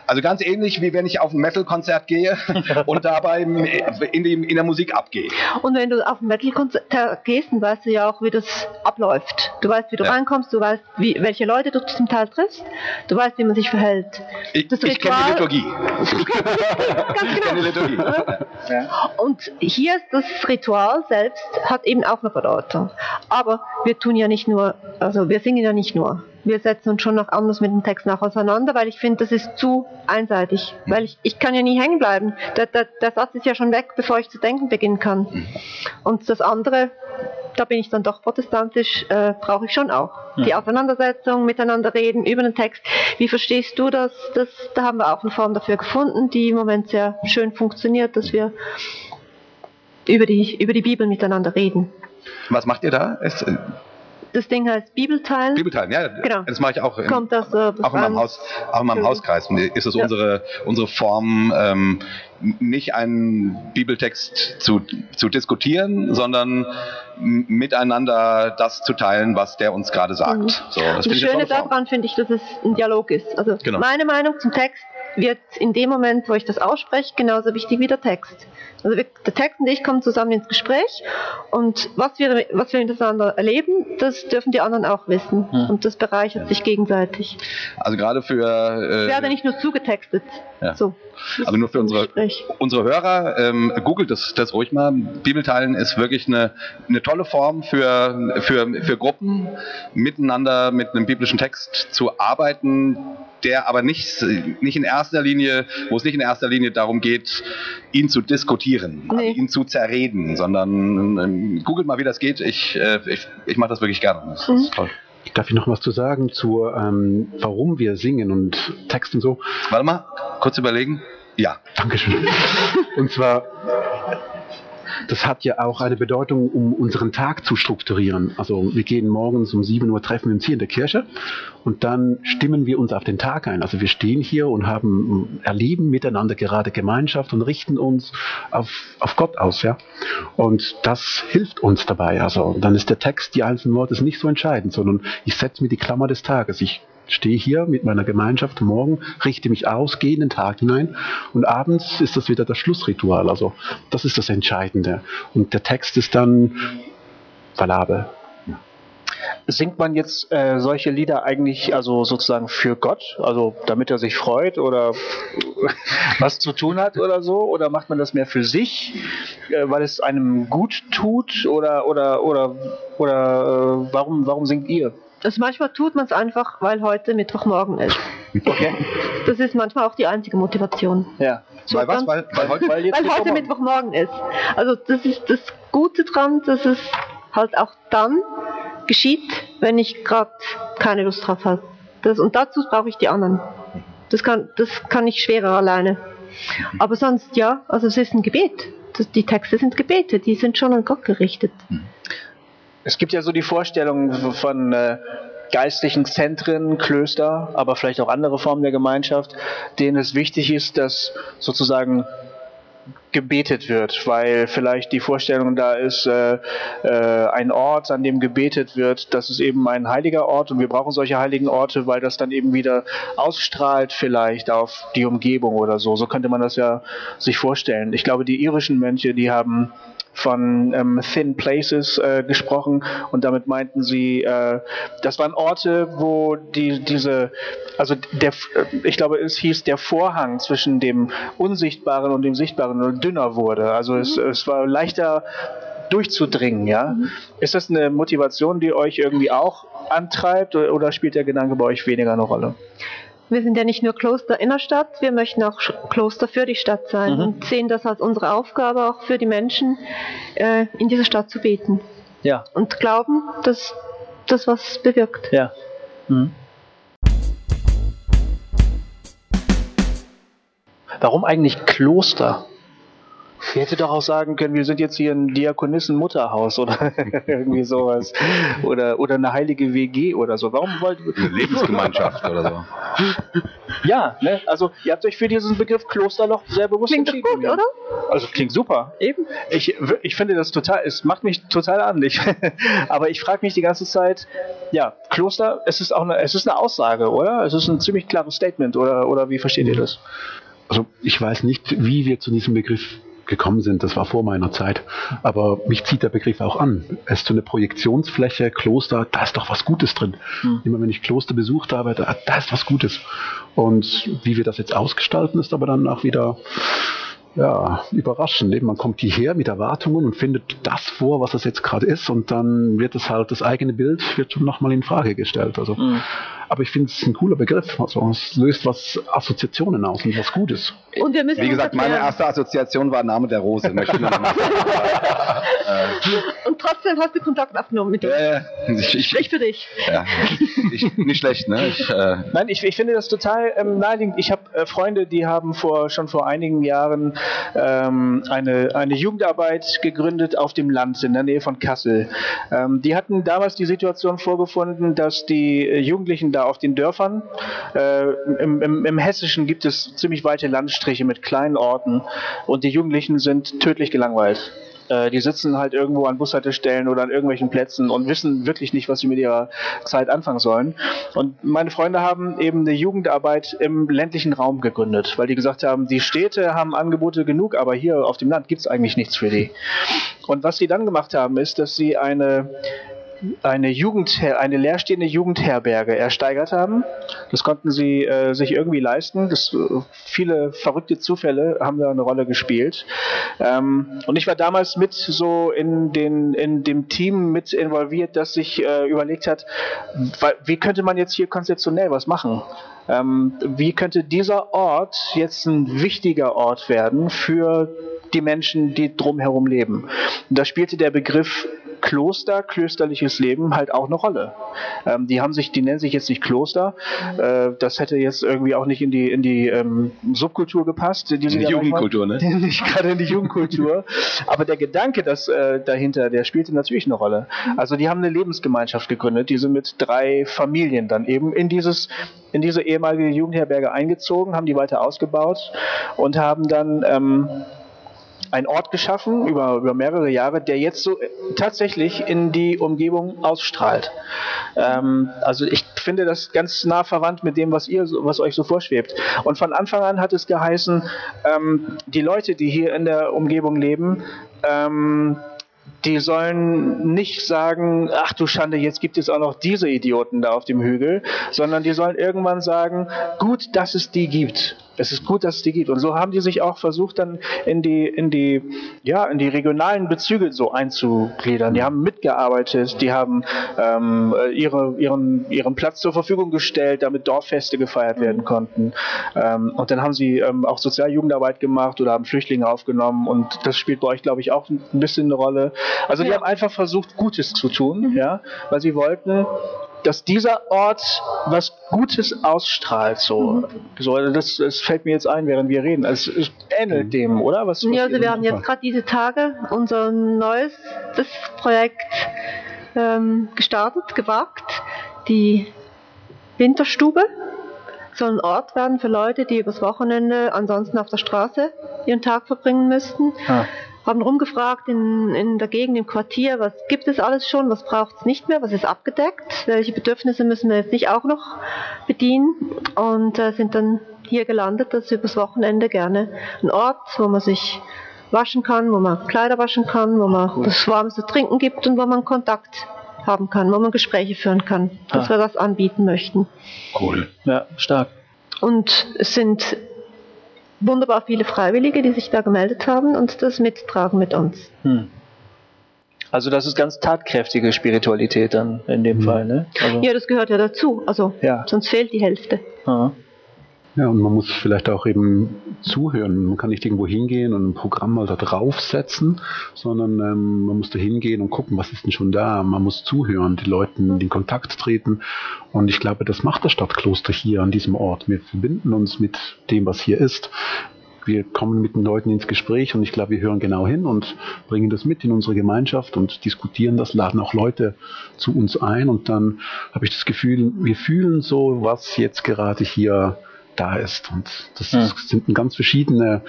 Also ganz ähnlich wie wenn ich auf ein Metal-Konzert gehe [LAUGHS] und dabei in, die, in der Musik abgehe. Und wenn du auf ein Metal-Konzert gehst, dann weißt du ja auch, wie das abläuft. Du weißt, wie du Ja. reinkommst, du weißt, wie, welche Leute du zum Teil triffst, du weißt, wie man sich verhält. Ich, Das ich kenne [LAUGHS] die Liturgie. Ganz Ich kenne die genau. Liturgie. Und hier ist das Ritual selbst, hat eben auch eine Bedeutung. Aber wir tun ja nicht nur, also wir singen ja nicht nur. Wir setzen uns schon noch anders mit dem Text auch auseinander, weil ich finde, das ist zu einseitig. Weil ich, ich kann ja nie hängen bleiben. Der, der, der Satz ist ja schon weg, bevor ich zu denken beginnen kann. Und das andere da bin ich dann doch protestantisch, äh, brauche ich schon auch. Die Auseinandersetzung, miteinander reden über den Text. Wie verstehst du das? das? Da haben wir auch eine Form dafür gefunden, die im Moment sehr schön funktioniert, dass wir über die, über die Bibel miteinander reden. Was macht ihr da? Ist, Das Ding heißt Bibelteilen. Bibelteilen, ja, Genau. das mache ich auch. In, Kommt das, äh, auch in meinem? Haus, auch in meinem. Hauskreis ist es Ja. unsere unsere Form, ähm, nicht einen Bibeltext zu, zu diskutieren, sondern miteinander das zu teilen, was der uns gerade sagt. Mhm. So, das das Schöne daran finde ich, dass es ein Dialog ist. Also Genau. meine Meinung zum Text wird in dem Moment, wo ich das ausspreche, genauso wichtig wie der Text. Also wir, der Text und ich kommen zusammen ins Gespräch und was wir, was wir miteinander erleben, das dürfen die anderen auch wissen. Hm. Und das bereichert sich gegenseitig. Also gerade für äh, werde nicht nur zugetextet. Ja. So. Also nur für unsere, Gespräch. unsere Hörer, ähm, googelt das, das ruhig mal. Bibelteilen ist wirklich eine, eine tolle Form für, für, für Gruppen, miteinander mit einem biblischen Text zu arbeiten, der aber nicht, nicht in erster Linie, wo es nicht in erster Linie darum geht, ihn zu diskutieren, also Nee. ihn zu zerreden, sondern ähm, googelt mal, wie das geht. Ich, äh, ich, ich mache das wirklich gerne. Das Mhm. ist toll. Darf ich noch was zu sagen zu, ähm, warum wir singen und Text und so? Warte mal, kurz überlegen. Ja. Dankeschön. Und zwar, das hat ja auch eine Bedeutung, um unseren Tag zu strukturieren. Also wir gehen morgens um 7 Uhr, treffen wir uns hier in der Kirche und dann stimmen wir uns auf den Tag ein. Also wir stehen hier und haben, erleben miteinander gerade Gemeinschaft und richten uns auf, auf Gott aus. Ja? Und das hilft uns dabei. Also dann ist der Text, die einzelnen Worte nicht so entscheidend, sondern ich setze mir die Klammer des Tages. Ich stehe hier mit meiner Gemeinschaft morgen, richte mich aus, gehe in den Tag hinein und abends ist das wieder das Schlussritual. Also das ist das Entscheidende. Und der Text ist dann valabel. Singt man jetzt äh, solche Lieder eigentlich also sozusagen für Gott, also damit er sich freut oder [LAUGHS] was zu tun hat oder so? Oder macht man das mehr für sich, äh, weil es einem gut tut? Oder oder oder oder äh, warum warum singt ihr? Also manchmal tut man es einfach, weil heute Mittwochmorgen ist. Okay. Das ist manchmal auch die einzige Motivation. Ja. So Weil was? Weil, weil heute Weil Weil heute Mittwochmorgen. Mittwochmorgen ist. Also das ist das Gute dran, dass es halt auch dann geschieht, wenn ich gerade keine Lust drauf habe. Das, und dazu brauche ich die anderen. Das kann, das kann ich schwerer alleine. Aber sonst ja, also es ist ein Gebet. Das, die Texte sind Gebete, die sind schon an Gott gerichtet. Es gibt ja so die Vorstellung von äh, geistlichen Zentren, Klöster, aber vielleicht auch andere Formen der Gemeinschaft, denen es wichtig ist, dass sozusagen gebetet wird, weil vielleicht die Vorstellung da ist, äh, äh, ein Ort, an dem gebetet wird, das ist eben ein heiliger Ort und wir brauchen solche heiligen Orte, weil das dann eben wieder ausstrahlt vielleicht auf die Umgebung oder so. So könnte man das ja sich vorstellen. Ich glaube, die irischen Mönche, die haben von ähm, Thin Places äh, gesprochen und damit meinten sie, äh, das waren Orte, wo die diese, also der, äh, ich glaube, es hieß, der Vorhang zwischen dem Unsichtbaren und dem Sichtbaren dünner wurde. Also es, es war leichter durchzudringen, ja. Ist das eine Motivation, die euch irgendwie auch antreibt oder spielt der Gedanke bei euch weniger eine Rolle? Wir sind ja nicht nur Kloster in der Stadt, wir möchten auch Kloster für die Stadt sein Mhm. und sehen das als unsere Aufgabe, auch für die Menschen äh, in dieser Stadt zu beten. Ja, Und glauben, dass das was bewirkt. ja. Mhm. Warum eigentlich Kloster? Ihr hättet doch auch sagen können, wir sind jetzt hier ein Diakonissen-Mutterhaus oder [LAUGHS] irgendwie sowas. Oder, oder eine heilige WG oder so. Warum wollt eine Lebensgemeinschaft oder so. [LAUGHS] Ja, ne? Also ihr habt euch für diesen Begriff Klosterloch sehr bewusst Klingt entschieden. gut, ja. oder? Also klingt super. Eben. Ich, ich finde das total, es macht mich total an. Ich, [LAUGHS] aber ich frage mich die ganze Zeit, ja, Kloster, es ist auch eine, es ist eine Aussage, oder? Es ist ein ziemlich klares Statement, oder, oder wie versteht ihr das? Also ich weiß nicht, wie wir zu diesem Begriff gekommen sind. Das war vor meiner Zeit. Aber mich zieht der Begriff auch an. Es ist so eine Projektionsfläche, Kloster, da ist doch was Gutes drin. Hm. Immer wenn ich Kloster besucht habe, da, da ist was Gutes. Und wie wir das jetzt ausgestalten, ist aber dann auch wieder ja, überraschend. Eben, man kommt hierher mit Erwartungen und findet das vor, was es jetzt gerade ist, und dann wird es halt, das eigene Bild wird schon nochmal in Frage gestellt. Also, Hm. Aber ich finde es ein cooler Begriff. Also es löst was Assoziationen aus und was Gutes. Und wir müssen Wie gesagt, meine erste Assoziation war Name der Rose. [LAUGHS] Und trotzdem hast du Kontakt aufgenommen mit ihm. äh, ich, ich, Sprich für dich. ja, ich, nicht schlecht, ne? Ich, äh, Nein, ich, ich finde das total ähm, naheliegend. Ich habe äh, Freunde, die haben vor schon vor einigen Jahren ähm, eine, eine Jugendarbeit gegründet auf dem Land in der Nähe von Kassel. Ähm, die hatten damals die Situation vorgefunden, dass die äh, Jugendlichen da auf den Dörfern, äh, im, im, im Hessischen gibt es ziemlich weite Landstriche mit kleinen Orten und die Jugendlichen sind tödlich gelangweilt. Äh, Die sitzen halt irgendwo an Bushaltestellen oder an irgendwelchen Plätzen und wissen wirklich nicht, was sie mit ihrer Zeit anfangen sollen. Und meine Freunde haben eben eine Jugendarbeit im ländlichen Raum gegründet, weil die gesagt haben, die Städte haben Angebote genug, aber hier auf dem Land gibt es eigentlich nichts für die. Und was sie dann gemacht haben, ist, dass sie eine eine Jugendher eine leerstehende Jugendherberge ersteigert haben. Das konnten sie äh, sich irgendwie leisten. Das, äh, viele verrückte Zufälle haben da eine Rolle gespielt. Ähm, und ich war damals mit so in, den, in dem Team mit involviert, das sich äh, überlegt hat, wie könnte man jetzt hier konzeptionell was machen? Ähm, wie könnte dieser Ort jetzt ein wichtiger Ort werden für die Menschen, die drumherum leben? Und da spielte der Begriff Kloster, klösterliches Leben halt auch eine Rolle. Ähm, die haben sich, die nennen sich jetzt nicht Kloster. Äh, das hätte jetzt irgendwie auch nicht in die in die ähm, Subkultur gepasst. Die, die Jugendkultur, manchmal- ne? [LAUGHS] Nicht gerade in die Jugendkultur. Aber der Gedanke, das äh, dahinter, der spielte natürlich eine Rolle. Also die haben eine Lebensgemeinschaft gegründet. Die sind mit drei Familien dann eben in dieses in diese ehemalige Jugendherberge eingezogen, haben die weiter ausgebaut und haben dann ähm, einen Ort geschaffen über, über mehrere Jahre, der jetzt so tatsächlich in die Umgebung ausstrahlt. Ähm, also ich finde das ganz nah verwandt mit dem, was ihr, was euch so vorschwebt. Und von Anfang an hat es geheißen, ähm, die Leute, die hier in der Umgebung leben, ähm, die sollen nicht sagen, ach du Schande, jetzt gibt es auch noch diese Idioten da auf dem Hügel, sondern die sollen irgendwann sagen, gut, dass es die gibt. Es ist gut, dass es die gibt. Und so haben die sich auch versucht, dann in die, in die, ja, in die regionalen Bezüge so einzugliedern. Die haben mitgearbeitet, die haben ähm, ihre, ihren, ihren Platz zur Verfügung gestellt, damit Dorffeste gefeiert werden konnten. Ähm, und dann haben sie ähm, auch Sozialjugendarbeit gemacht oder haben Flüchtlinge aufgenommen und das spielt bei euch, glaube ich, auch ein bisschen eine Rolle. Also die Ja. haben einfach versucht, Gutes zu tun, ja, weil sie wollten, dass dieser Ort was Gutes ausstrahlt. So, so also das, das fällt mir jetzt ein, während wir reden. Also, es ähnelt dem, oder? Was, was Ja, also wir haben jetzt gerade diese Tage unser neues Projekt ähm, gestartet, gewagt. Die Winterstube soll ein Ort werden für Leute, die übers Wochenende ansonsten auf der Straße ihren Tag verbringen müssten. Ah. Haben rumgefragt in, in der Gegend, im Quartier, was gibt es alles schon, was braucht es nicht mehr, was ist abgedeckt, welche Bedürfnisse müssen wir jetzt nicht auch noch bedienen und äh, sind dann hier gelandet, dass übers Wochenende gerne ein Ort, wo man sich waschen kann, wo man Kleider waschen kann, wo man das Warme zu trinken gibt und wo man Kontakt haben kann, wo man Gespräche führen kann, dass Ah. wir das anbieten möchten. cool. Ja, stark. Und es sind wunderbar viele Freiwillige, die sich da gemeldet haben und das mittragen mit uns. Hm. Also das ist ganz tatkräftige Spiritualität dann in dem Fall, ne? Also, Ja, das gehört ja dazu. Also Ja. sonst fehlt die Hälfte. ah. Ja, und man muss vielleicht auch eben zuhören. Man kann nicht irgendwo hingehen und ein Programm mal da draufsetzen, sondern ähm, man muss da hingehen und gucken, was ist denn schon da. Man muss zuhören, die Leuten in Kontakt treten. Und ich glaube, das macht das Stadtkloster hier an diesem Ort. Wir verbinden uns mit dem, was hier ist. Wir kommen mit den Leuten ins Gespräch und ich glaube, wir hören genau hin und bringen das mit in unsere Gemeinschaft und diskutieren das, laden auch Leute zu uns ein und dann habe ich das Gefühl, wir fühlen so, was jetzt gerade hier da ist. Und das Ja. sind ganz verschiedene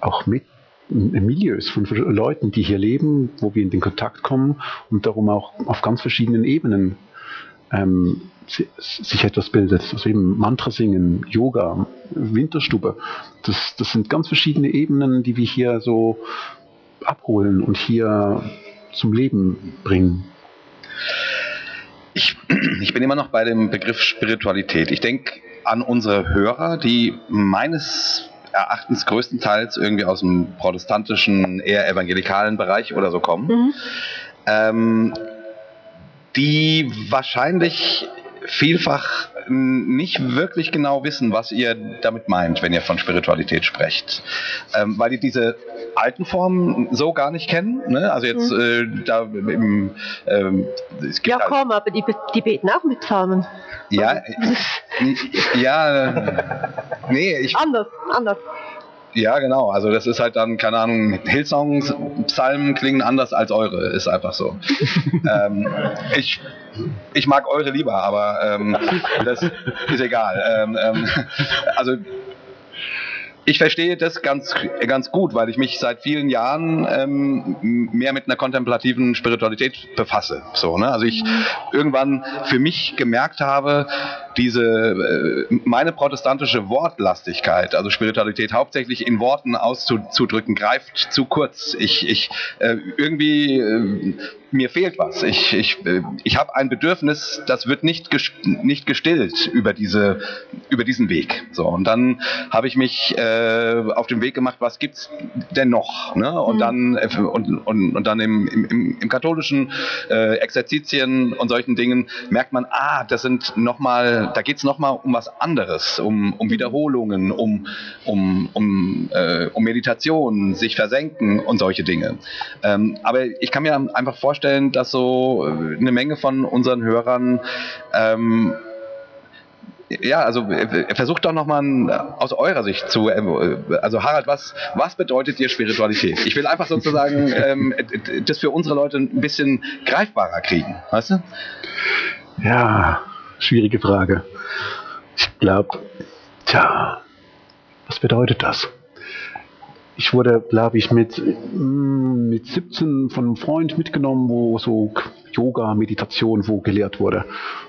auch mit Milieus von Leuten, die hier leben, wo wir in den Kontakt kommen und darum auch auf ganz verschiedenen Ebenen ähm, si- sich etwas bildet. Also eben Mantra singen, Yoga, Winterstube. Das, das sind ganz verschiedene Ebenen, die wir hier so abholen und hier zum Leben bringen. Ich, ich bin immer noch bei dem Begriff Spiritualität. Ich denke an unsere Hörer, die meines Erachtens größtenteils irgendwie aus dem protestantischen, eher evangelikalen Bereich oder so kommen, Mhm. ähm, die wahrscheinlich vielfach nicht wirklich genau wissen, was ihr damit meint, wenn ihr von Spiritualität sprecht. Ähm, weil die diese alten Formen so gar nicht kennen. Ne? Also jetzt äh, da im, ähm, es gibt Ja, halt- komm, aber die, die beten auch mit Psalmen. ja, äh, ja, nee, ich, Anders, anders. ja, genau. Also das ist halt dann, keine Ahnung, Hillsongs, Psalmen klingen anders als eure, ist einfach so. [LAUGHS] ähm, ich, ich mag eure lieber, aber ähm, das ist egal. Ähm, ähm, also ich verstehe das ganz, ganz gut, weil ich mich seit vielen Jahren ähm, mehr mit einer kontemplativen Spiritualität befasse. So, ne? Also ich irgendwann für mich gemerkt habe, diese äh, meine protestantische Wortlastigkeit, also Spiritualität hauptsächlich in Worten auszudrücken, greift zu kurz. Ich, ich äh, irgendwie äh, mir fehlt was. Ich, ich, ich habe ein Bedürfnis, das wird nicht, ges nicht gestillt über diese über diesen Weg. So und dann habe ich mich äh, auf den Weg gemacht, was gibt's denn noch? Ne? Und Mhm. dann äh, und, und, und dann im, im, im, katholischen äh, Exerzitien und solchen Dingen merkt man, ah, das sind noch mal, da geht's noch mal um was anderes, um, um Wiederholungen, um um um, äh, um Meditation, sich versenken und solche Dinge. Ähm, aber ich kann mir einfach vorstellen, dass so äh, eine Menge von unseren Hörern ähm, ja, also äh, versucht doch nochmal aus eurer Sicht zu, äh, also Harald, was, was bedeutet dir Spiritualität? Ich will einfach sozusagen [LAUGHS] ähm, äh, das für unsere Leute ein bisschen greifbarer kriegen, weißt du? Ja, schwierige Frage. Ich glaube, tja, was bedeutet das? Ich wurde, glaube ich, mit, mm, mit 17 von einem Freund mitgenommen, wo so Yoga, Meditation, wo gelehrt wurde.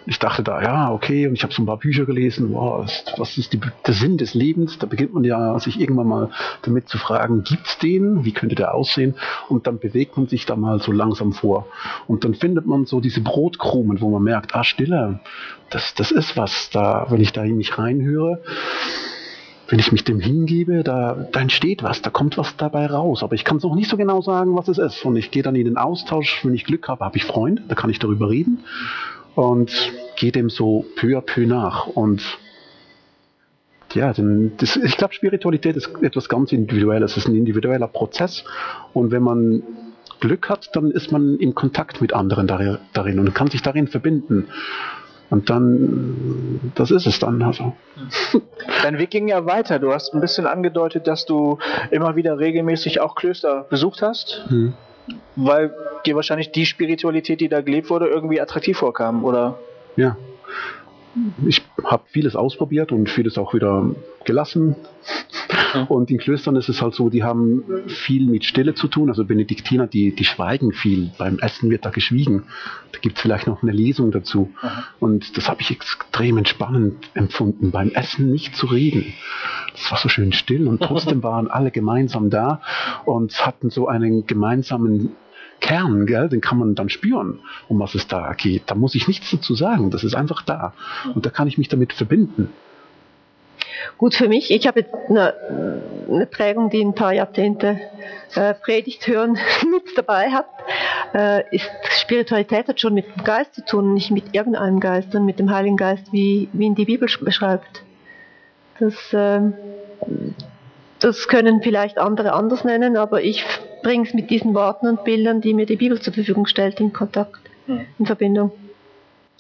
Ich dachte da, ja, okay, und ich habe so ein paar Bücher gelesen, wow, was, ist die, der Sinn des Lebens? Da beginnt man ja sich irgendwann mal damit zu fragen, gibt's den? Wie könnte der aussehen? Und dann bewegt man sich da mal so langsam vor. Und dann findet man so diese Brotkrumen, wo man merkt, ah, Stille, das, das ist was, da, wenn ich da in mich reinhöre, wenn ich mich dem hingebe, da, da entsteht was, da kommt was dabei raus. Aber ich kann es auch nicht so genau sagen, was es ist. Und ich gehe dann in den Austausch, wenn ich Glück habe, habe ich Freunde, da kann ich darüber reden und gehe dem so peu à peu nach. Und ja, denn das, ich glaube, Spiritualität ist etwas ganz Individuelles. Es ist ein individueller Prozess. Und wenn man Glück hat, dann ist man in Kontakt mit anderen dar- darin und kann sich darin verbinden. Und dann, das ist es dann. Also. [LAUGHS] Dein Weg ging ja weiter. Du hast ein bisschen angedeutet, dass du immer wieder regelmäßig auch Klöster besucht hast, Hm. weil dir wahrscheinlich die Spiritualität, die da gelebt wurde, irgendwie attraktiv vorkam, oder? Ja. Ich habe vieles ausprobiert und vieles auch wieder gelassen. Und in Klöstern ist es halt so, die haben viel mit Stille zu tun. Also Benediktiner, die, die schweigen viel. Beim Essen wird da geschwiegen. Da gibt es vielleicht noch eine Lesung dazu. Und das habe ich extrem entspannend empfunden, beim Essen nicht zu reden. Das war so schön still und trotzdem [LAUGHS] waren alle gemeinsam da und hatten so einen gemeinsamen Kern, gell, den kann man dann spüren, um was es da geht. Da muss ich nichts dazu sagen, das ist einfach da. Und da kann ich mich damit verbinden. Gut für mich, ich habe eine, eine Prägung, die ein paar Jahrzehnte äh, Predigt hören [LAUGHS] mit dabei hat. Äh, ist Spiritualität hat schon mit dem Geist zu tun, nicht mit irgendeinem Geist, sondern mit dem Heiligen Geist, wie, wie ihn die Bibel sch- beschreibt. Das, ähm, das können vielleicht andere anders nennen, aber ich bringe es mit diesen Worten und Bildern, die mir die Bibel zur Verfügung stellt, in Kontakt, in Verbindung.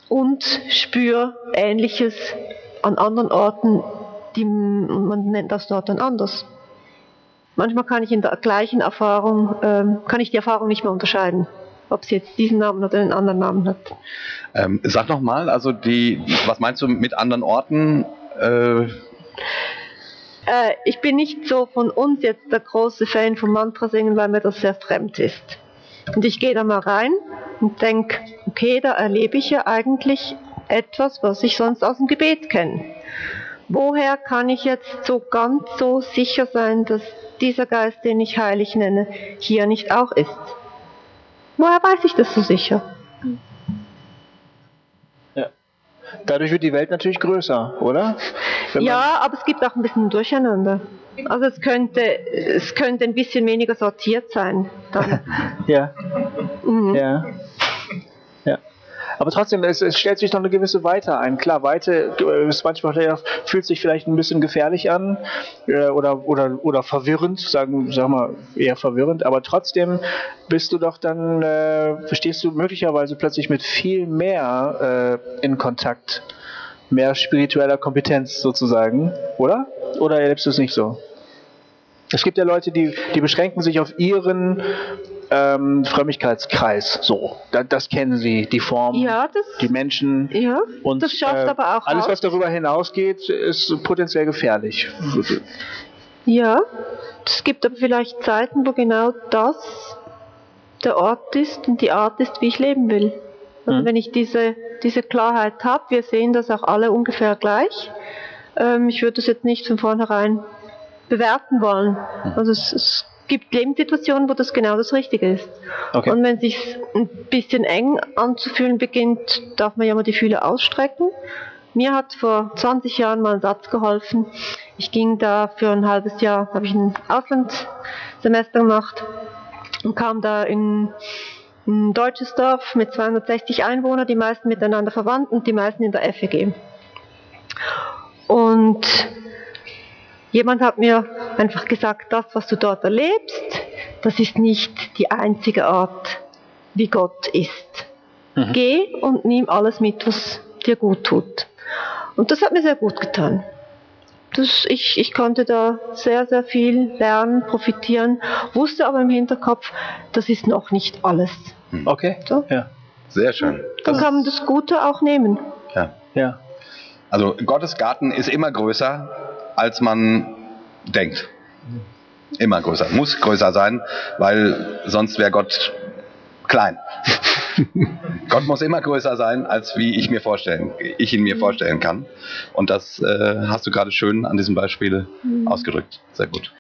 Und spüre Ähnliches an anderen Orten, die, man nennt das dort dann anders. Manchmal kann ich in der gleichen Erfahrung, ähm, kann ich die Erfahrung nicht mehr unterscheiden, ob sie jetzt diesen Namen oder einen anderen Namen hat. Ähm, sag noch mal, also die, was meinst du mit anderen Orten? Äh, Äh, ich bin nicht so von uns jetzt der große Fan vom Mantra singen, weil mir das sehr fremd ist. Und ich gehe da mal rein und denke, okay, da erlebe ich ja eigentlich etwas, was ich sonst aus dem Gebet kenne. Woher kann ich jetzt so ganz so sicher sein, dass dieser Geist, den ich heilig nenne, hier nicht auch ist? Woher weiß ich das so sicher? Dadurch wird die Welt natürlich größer, oder? Wenn Ja, aber es gibt auch ein bisschen Durcheinander. Also es könnte, es könnte ein bisschen weniger sortiert sein. Dann. [LAUGHS] Ja, Mhm. ja. Aber trotzdem, es, es stellt sich noch eine gewisse Weite ein. Klar, Weite äh, ist manchmal fühlt sich vielleicht ein bisschen gefährlich an äh, oder, oder, oder verwirrend, sagen, sagen wir eher verwirrend, aber trotzdem bist du doch dann, äh, stehst du möglicherweise plötzlich mit viel mehr äh, in Kontakt. Mehr spiritueller Kompetenz sozusagen, oder? Oder erlebst du es nicht so? Es gibt ja Leute, die, die beschränken sich auf ihren ähm, Frömmigkeitskreis. So, da, das kennen sie, die Form, Ja, das, die Menschen. ja, Und das schafft äh, aber auch alles, was darüber hinausgeht, ist potenziell gefährlich. Ja, es gibt aber vielleicht Zeiten, wo genau das der Ort ist und die Art ist, wie ich leben will. Also Mhm. wenn ich diese, diese Klarheit habe, wir sehen das auch alle ungefähr gleich. Ähm, ich würde das jetzt nicht von vornherein bewerten wollen. Also es, es gibt Lebenssituationen, wo das genau das Richtige ist. Okay. Und wenn es sich ein bisschen eng anzufühlen beginnt, darf man ja mal die Fühler ausstrecken. Mir hat vor 20 Jahren mal ein Satz geholfen. Ich ging da für ein halbes Jahr, habe ich ein Auslandssemester gemacht und kam da in ein deutsches Dorf mit 260 Einwohnern, die meisten miteinander verwandt und die meisten in der FEG. Und jemand hat mir einfach gesagt, das, was du dort erlebst, das ist nicht die einzige Art, wie Gott ist. Mhm. Geh und nimm alles mit, was dir gut tut. Und das hat mir sehr gut getan. Das, ich, ich konnte da sehr, sehr viel lernen, profitieren, wusste aber im Hinterkopf, das ist noch nicht alles. Okay. So. Ja. Sehr schön. Dann kann man das Gute auch nehmen. Ja. Ja. Also Gottes Garten ist immer größer, als man denkt. Immer größer. Muss größer sein, weil sonst wäre Gott klein. [LAUGHS] Gott muss immer größer sein, als wie ich mir vorstellen, ich ihn mir vorstellen kann. Und das äh, hast du gerade schön an diesem Beispiel ausgedrückt. Sehr gut.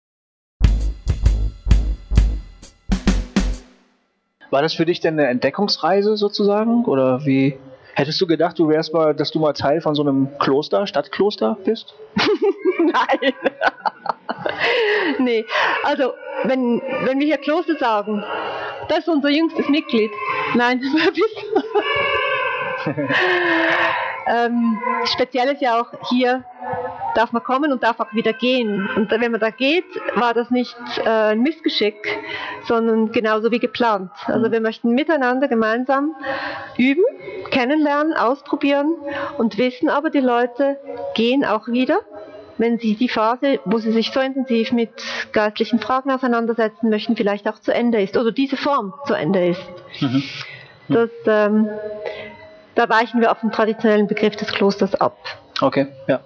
War das für dich denn eine Entdeckungsreise sozusagen? Oder wie? Hättest du gedacht, du wärst mal, dass du mal Teil von so einem Kloster, Stadtkloster bist? [LAUGHS] Nein. [LAUGHS] nee, also wenn, wenn wir hier Kloster sagen, das ist unser jüngstes Mitglied. Nein, [LAUGHS] wer bist du? ähm, speziell ist ja auch hier darf man kommen und darf auch wieder gehen. Und wenn man da geht, war das nicht äh, ein Missgeschick, sondern genauso wie geplant. Also wir möchten miteinander gemeinsam üben, kennenlernen, ausprobieren und wissen aber, die Leute gehen auch wieder, wenn sie die Phase, wo sie sich so intensiv mit geistlichen Fragen auseinandersetzen möchten, vielleicht auch zu Ende ist oder diese Form zu Ende ist. Das, ähm, da weichen wir auf den traditionellen Begriff des Klosters ab. Okay, ja.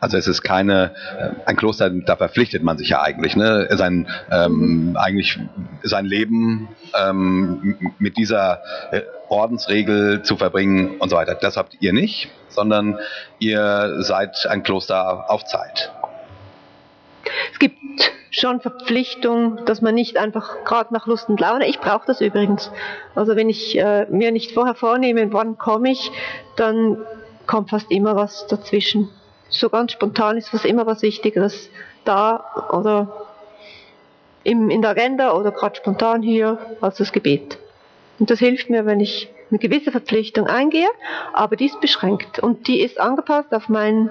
Also es ist keine, äh, ein Kloster, da verpflichtet man sich ja eigentlich, ne? sein, ähm, eigentlich sein Leben ähm, mit dieser äh, Ordensregel zu verbringen und so weiter. Das habt ihr nicht, sondern ihr seid ein Kloster auf Zeit. Es gibt schon Verpflichtung, dass man nicht einfach gerade nach Lust und Laune, ich brauche das übrigens. Also wenn ich äh, mir nicht vorher vornehme, wann komme ich, dann kommt fast immer was dazwischen. So ganz spontan ist fast immer was Wichtigeres da oder im, in der Agenda oder gerade spontan hier als das Gebet. Und das hilft mir, wenn ich eine gewisse Verpflichtung eingehe, aber die ist beschränkt und die ist angepasst auf mein,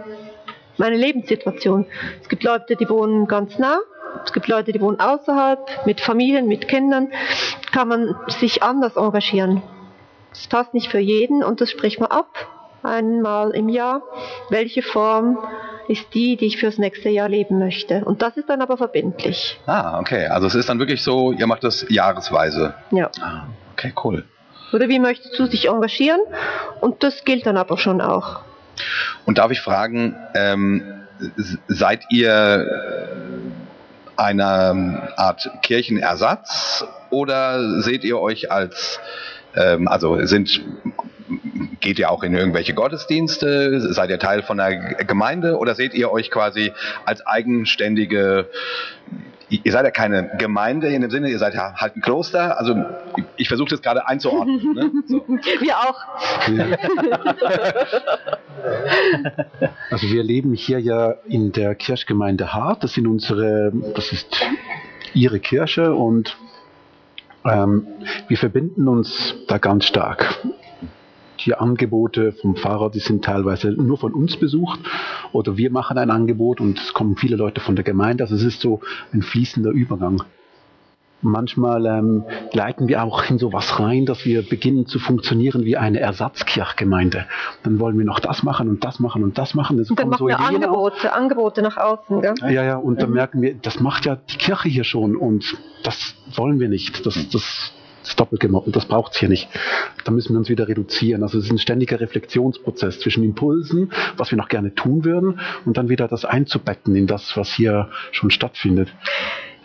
meine Lebenssituation. Es gibt Leute, die wohnen ganz nah, es gibt Leute, die wohnen außerhalb, mit Familien, mit Kindern, kann man sich anders engagieren. Das passt nicht für jeden und das spricht man ab, einmal im Jahr. Welche Form ist die, die ich fürs nächste Jahr leben möchte? Und das ist dann aber verbindlich. Ah, okay. Also es ist dann wirklich so, ihr macht das jahresweise. Ja. Ah, okay, cool. Oder wie möchtest du dich engagieren? Und das gilt dann aber schon auch. Und darf ich fragen, ähm, seid ihr eine Art Kirchenersatz oder seht ihr euch als, ähm, also sind, geht ihr auch in irgendwelche Gottesdienste, seid ihr Teil von einer Gemeinde oder seht ihr euch quasi als eigenständige, ihr seid ja keine Gemeinde in dem Sinne, ihr seid ja halt ein Kloster, also ich, versuche das gerade einzuordnen. Ne? So. [LAUGHS] Wir auch. [LAUGHS] Also wir leben hier ja in der Kirchgemeinde Hart. Das sind unsere, das ist ihre Kirche und ähm, wir verbinden uns da ganz stark. Die Angebote vom Fahrer, die sind teilweise nur von uns besucht oder wir machen ein Angebot und es kommen viele Leute von der Gemeinde. Also es ist so ein fließender Übergang. Manchmal ähm, leiten wir auch in sowas rein, dass wir beginnen zu funktionieren wie eine Ersatzkirchgemeinde. Dann wollen wir noch das machen und das machen und das machen. Und dann machen so wir auf. Angebote, Angebote nach außen. Gell? Ja, ja, und dann Mhm. merken wir, das macht ja die Kirche hier schon und das wollen wir nicht. Das, das ist doppelt gemoppelt, das braucht es hier nicht. Da müssen wir uns wieder reduzieren. Also es ist ein ständiger Reflexionsprozess zwischen Impulsen, was wir noch gerne tun würden, und dann wieder das einzubetten in das, was hier schon stattfindet.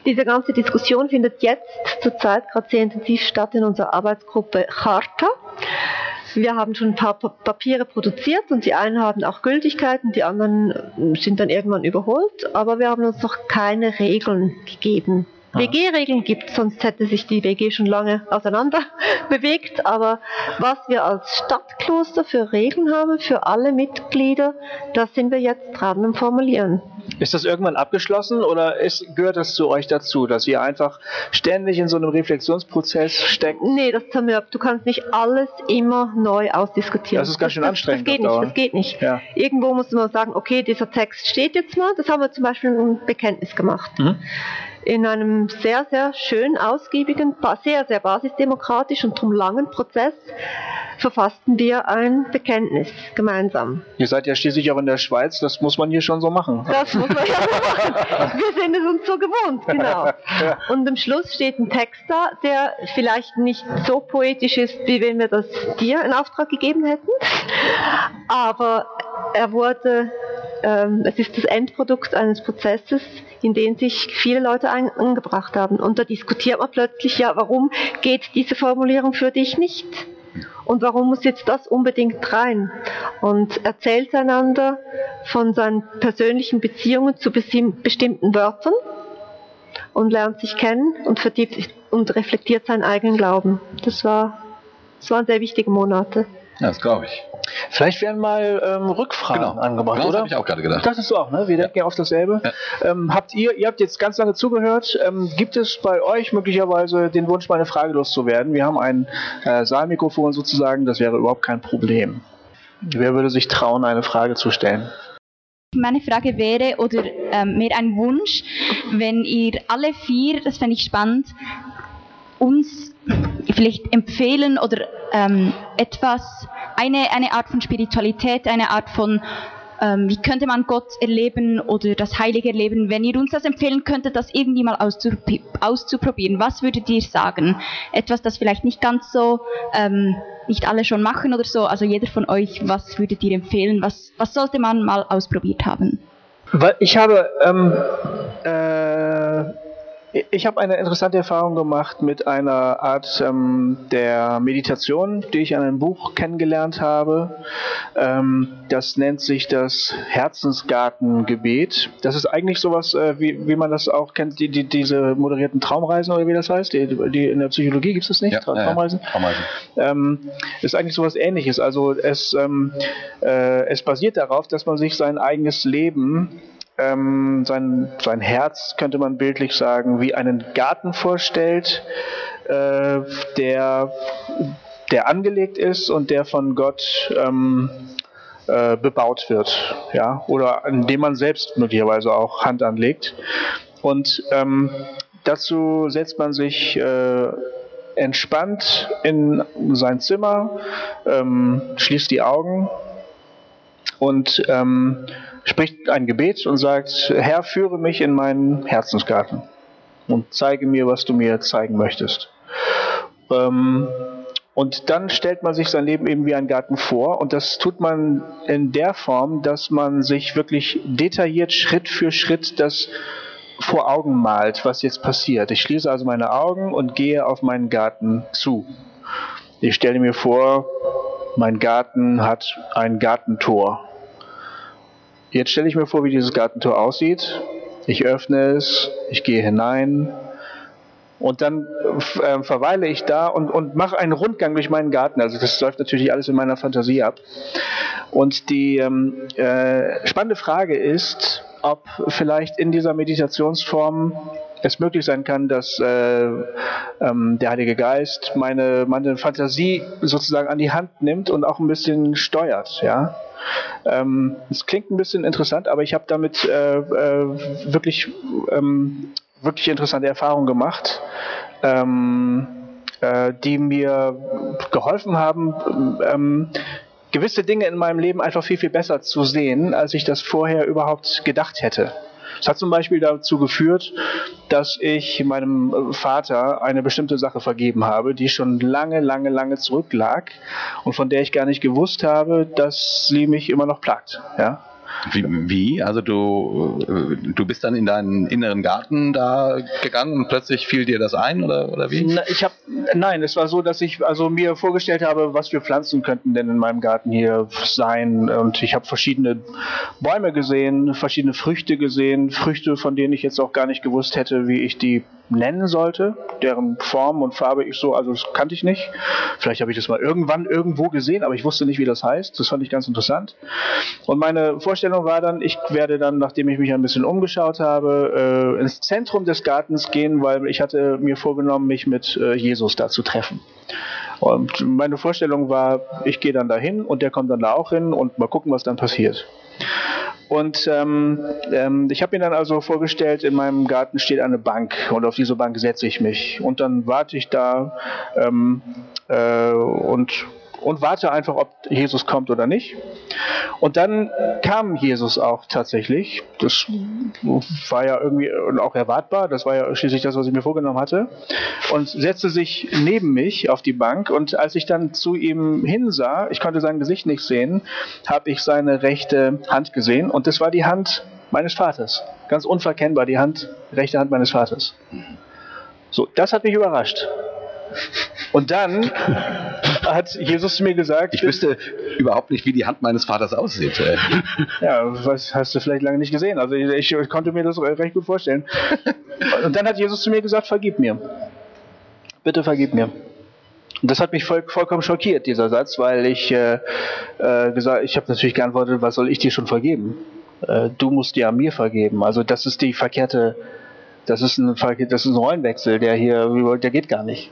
Diese ganze Diskussion findet jetzt zurzeit gerade sehr intensiv statt in unserer Arbeitsgruppe Charta. Wir haben schon ein paar Pa- Papiere produziert und die einen haben auch Gültigkeit und die anderen sind dann irgendwann überholt, aber wir haben uns noch keine Regeln gegeben. WG-Regeln gibt, sonst hätte sich die WG schon lange auseinander [LAUGHS] bewegt. Aber was wir als Stadtkloster für Regeln haben, für alle Mitglieder, das sind wir jetzt dran am Formulieren. Ist das irgendwann abgeschlossen oder ist, gehört das zu euch dazu, dass ihr einfach ständig in so einem Reflexionsprozess steckt? Nee, das zermürbt. Du kannst nicht alles immer neu ausdiskutieren. Das ist ganz schön anstrengend Das, geht nicht, das geht nicht. Ja. Irgendwo muss man sagen, okay, dieser Text steht jetzt mal. Das haben wir zum Beispiel im Bekenntnis gemacht. Mhm. In einem sehr, sehr schön ausgiebigen, sehr, sehr basisdemokratischen und drum langen Prozess verfassten wir ein Bekenntnis gemeinsam. Ihr seid ja schließlich auch in der Schweiz, das muss man hier schon so machen. Das muss man ja so machen. Wir sind es uns so gewohnt, genau. [LAUGHS] Und am Schluss steht ein Text da, der vielleicht nicht so poetisch ist, wie wenn wir das dir in Auftrag gegeben hätten, aber er wurde, ähm, es ist das Endprodukt eines Prozesses, in den sich viele Leute ein, angebracht haben. Und da diskutiert man plötzlich, ja, warum geht diese Formulierung für dich nicht? Und warum muss jetzt das unbedingt rein? Und erzählt einander von seinen persönlichen Beziehungen zu bestimmten Wörtern und lernt sich kennen und vertieft sich und reflektiert seinen eigenen Glauben. Das war, das waren sehr wichtige Monate. Ja, das glaube ich. Vielleicht werden mal ähm, Rückfragen Genau. angebracht, Genau, das oder? habe ich auch gerade gedacht. Dachtest du auch, ne? Wir denken ja auf dasselbe. Ähm, habt ihr, ihr habt jetzt ganz lange zugehört. Ähm, gibt es bei euch möglicherweise den Wunsch, mal eine Frage loszuwerden? Wir haben ein äh, Saalmikrofon sozusagen, das wäre überhaupt kein Problem. Wer würde sich trauen, eine Frage zu stellen? Meine Frage wäre, oder ähm, mehr ein Wunsch, wenn ihr alle vier, das fände ich spannend, uns vielleicht empfehlen oder ähm, etwas, eine, eine Art von Spiritualität, eine Art von, ähm, wie könnte man Gott erleben oder das Heilige erleben, wenn ihr uns das empfehlen könntet, das irgendwie mal auszup- auszuprobieren. Was würdet ihr sagen? Etwas, das vielleicht nicht ganz so, ähm, nicht alle schon machen oder so, also jeder von euch, was würdet ihr empfehlen? Was, was sollte man mal ausprobiert haben? Ich habe, ähm, äh, ich habe eine interessante Erfahrung gemacht mit einer Art ähm, der Meditation, die ich in einem Buch kennengelernt habe. Ähm, das nennt sich das Herzensgartengebet. Das ist eigentlich sowas, äh, wie, wie man das auch kennt, die, die, diese moderierten Traumreisen oder wie das heißt. Die, die in der Psychologie gibt es das nicht, Ja, ja, ja. Traumreisen. Traumreisen. ähm, ist eigentlich sowas ähnliches. Also es, ähm, äh, es basiert darauf, dass man sich sein eigenes Leben, ähm, sein, sein Herz, könnte man bildlich sagen, wie einen Garten vorstellt, äh, der, der angelegt ist und der von Gott ähm, äh, bebaut wird, ja, oder an dem man selbst möglicherweise auch Hand anlegt. Und ähm, dazu setzt man sich äh, entspannt in sein Zimmer, ähm, schließt die Augen und ähm, spricht ein Gebet und sagt, Herr, führe mich in meinen Herzensgarten und zeige mir, was du mir zeigen möchtest. Ähm, und dann stellt man sich sein Leben eben wie ein Garten vor und das tut man in der Form, dass man sich wirklich detailliert Schritt für Schritt das vor Augen malt, was jetzt passiert. Ich schließe also meine Augen und gehe auf meinen Garten zu. Ich stelle mir vor, mein Garten hat ein Gartentor. Jetzt stelle ich mir vor, wie dieses Gartentor aussieht. Ich öffne es, ich gehe hinein und dann äh, verweile ich da und, und mache einen Rundgang durch meinen Garten. Also das läuft natürlich alles in meiner Fantasie ab. Und die ähm, äh, spannende Frage ist, ob vielleicht in dieser Meditationsform es möglich sein kann, dass äh, ähm, der Heilige Geist meine, meine Fantasie sozusagen an die Hand nimmt und auch ein bisschen steuert. Ja, ähm, es klingt ein bisschen interessant, aber ich habe damit äh, äh, wirklich ähm, wirklich interessante Erfahrungen gemacht. Ähm, äh, die mir geholfen haben, ähm, gewisse Dinge in meinem Leben einfach viel, viel besser zu sehen, als ich das vorher überhaupt gedacht hätte. Es hat zum Beispiel dazu geführt, dass ich meinem Vater eine bestimmte Sache vergeben habe, die schon lange, lange, lange zurücklag und von der ich gar nicht gewusst habe, dass sie mich immer noch plagt. Ja? Wie? Also du, äh, du bist dann in deinen inneren Garten da gegangen und plötzlich fiel dir das ein oder, oder wie? Ich hab, nein, es war so, dass ich also mir vorgestellt habe, was für Pflanzen könnten denn in meinem Garten hier sein und ich habe verschiedene Bäume gesehen, verschiedene Früchte gesehen, Früchte, von denen ich jetzt auch gar nicht gewusst hätte, wie ich die nennen sollte, deren Form und Farbe ich so, also das kannte ich nicht. Vielleicht habe ich das mal irgendwann irgendwo gesehen, aber ich wusste nicht, wie das heißt. Das fand ich ganz interessant. Und meine Vorstellung war dann, ich werde dann, nachdem ich mich ein bisschen umgeschaut habe, äh, ins Zentrum des Gartens gehen, weil ich hatte mir vorgenommen, mich mit äh, Jesus da zu treffen. Und meine Vorstellung war, ich gehe dann dahin und der kommt dann da auch hin und mal gucken, was dann passiert. Und ähm, ähm, ich habe mir dann also vorgestellt, in meinem Garten steht eine Bank und auf diese Bank setze ich mich. Und dann warte ich da ähm, äh, und und warte einfach, ob Jesus kommt oder nicht. Und dann kam Jesus auch tatsächlich. Das war ja irgendwie auch erwartbar. Das war ja schließlich das, was ich mir vorgenommen hatte. Und setzte sich neben mich auf die Bank. Und als ich dann zu ihm hinsah, ich konnte sein Gesicht nicht sehen, habe ich seine rechte Hand gesehen. Und das war die Hand meines Vaters. Ganz unverkennbar die Hand, rechte Hand meines Vaters. So, das hat mich überrascht. Und dann hat Jesus zu mir gesagt, ich wüsste überhaupt nicht, wie die Hand meines Vaters aussieht. ja, was hast du vielleicht lange nicht gesehen. Also ich, ich konnte mir das recht gut vorstellen. Und dann hat Jesus zu mir gesagt, vergib mir. Bitte vergib mir. Und das hat mich voll, vollkommen schockiert, dieser Satz, weil ich äh, äh, gesagt, ich habe natürlich geantwortet, was soll ich dir schon vergeben? Äh, du musst ja mir vergeben. Also das ist die verkehrte, das ist ein, das ist ein Rollenwechsel, der hier, der geht gar nicht.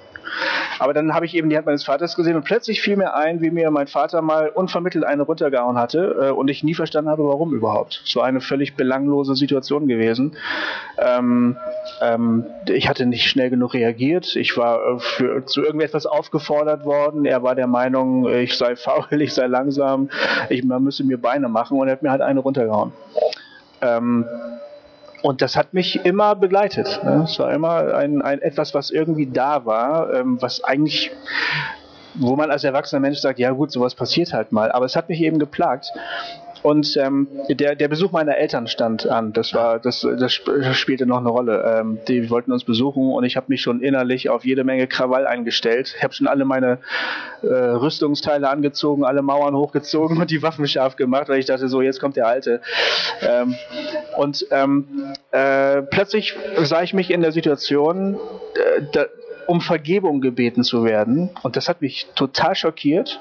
Aber dann habe ich eben die Hand meines Vaters gesehen und plötzlich fiel mir ein, wie mir mein Vater mal unvermittelt eine runtergehauen hatte äh, und ich nie verstanden habe, warum überhaupt. Es war eine völlig belanglose Situation gewesen. Ähm, ähm, ich hatte nicht schnell genug reagiert. Ich war äh, für, zu irgendetwas aufgefordert worden. Er war der Meinung, ich sei faul, [LAUGHS] ich sei langsam, ich, man müsse mir Beine machen und er hat mir halt eine runtergehauen. Ähm, und das hat mich immer begleitet. Ne? Es war immer ein, ein etwas, was irgendwie da war, ähm, was eigentlich wo man als erwachsener Mensch sagt, ja gut, sowas passiert halt mal. Aber es hat mich eben geplagt. Und ähm, der, der Besuch meiner Eltern stand an. Das war, das, das spielte noch eine Rolle. Ähm, die wollten uns besuchen und ich habe mich schon innerlich auf jede Menge Krawall eingestellt. Ich habe schon alle meine äh, Rüstungsteile angezogen, alle Mauern hochgezogen und die Waffen scharf gemacht, weil ich dachte, so jetzt kommt der Alte. Ähm, und ähm, äh, plötzlich sah ich mich in der Situation, äh, da, um Vergebung gebeten zu werden. Und das hat mich total schockiert.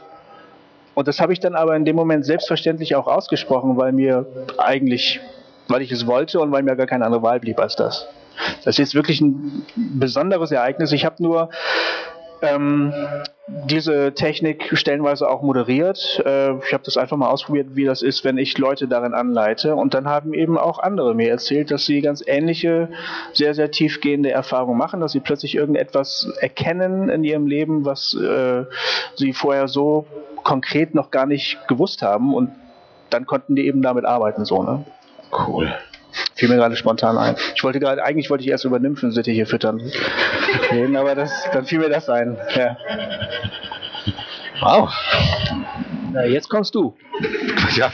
Und das habe ich dann aber in dem Moment selbstverständlich auch ausgesprochen, weil mir eigentlich, weil ich es wollte und weil mir gar keine andere Wahl blieb als das. Das ist jetzt wirklich ein besonderes Ereignis. Ich habe nur ähm, diese Technik stellenweise auch moderiert. Äh, ich habe das einfach mal ausprobiert, wie das ist, wenn ich Leute darin anleite. Und dann haben eben auch andere mir erzählt, dass sie ganz ähnliche, sehr, sehr tiefgehende Erfahrungen machen, dass sie plötzlich irgendetwas erkennen in ihrem Leben, was äh, sie vorher so konkret noch gar nicht gewusst haben. Und dann konnten die eben damit arbeiten. So, ne? Cool. Fiel mir gerade spontan ein. Ich wollte gerade, eigentlich wollte ich erst über Nymphensittiche füttern [LAUGHS] reden, aber das, dann fiel mir das ein. Ja. Wow. Na, jetzt kommst du. [LAUGHS] Ja,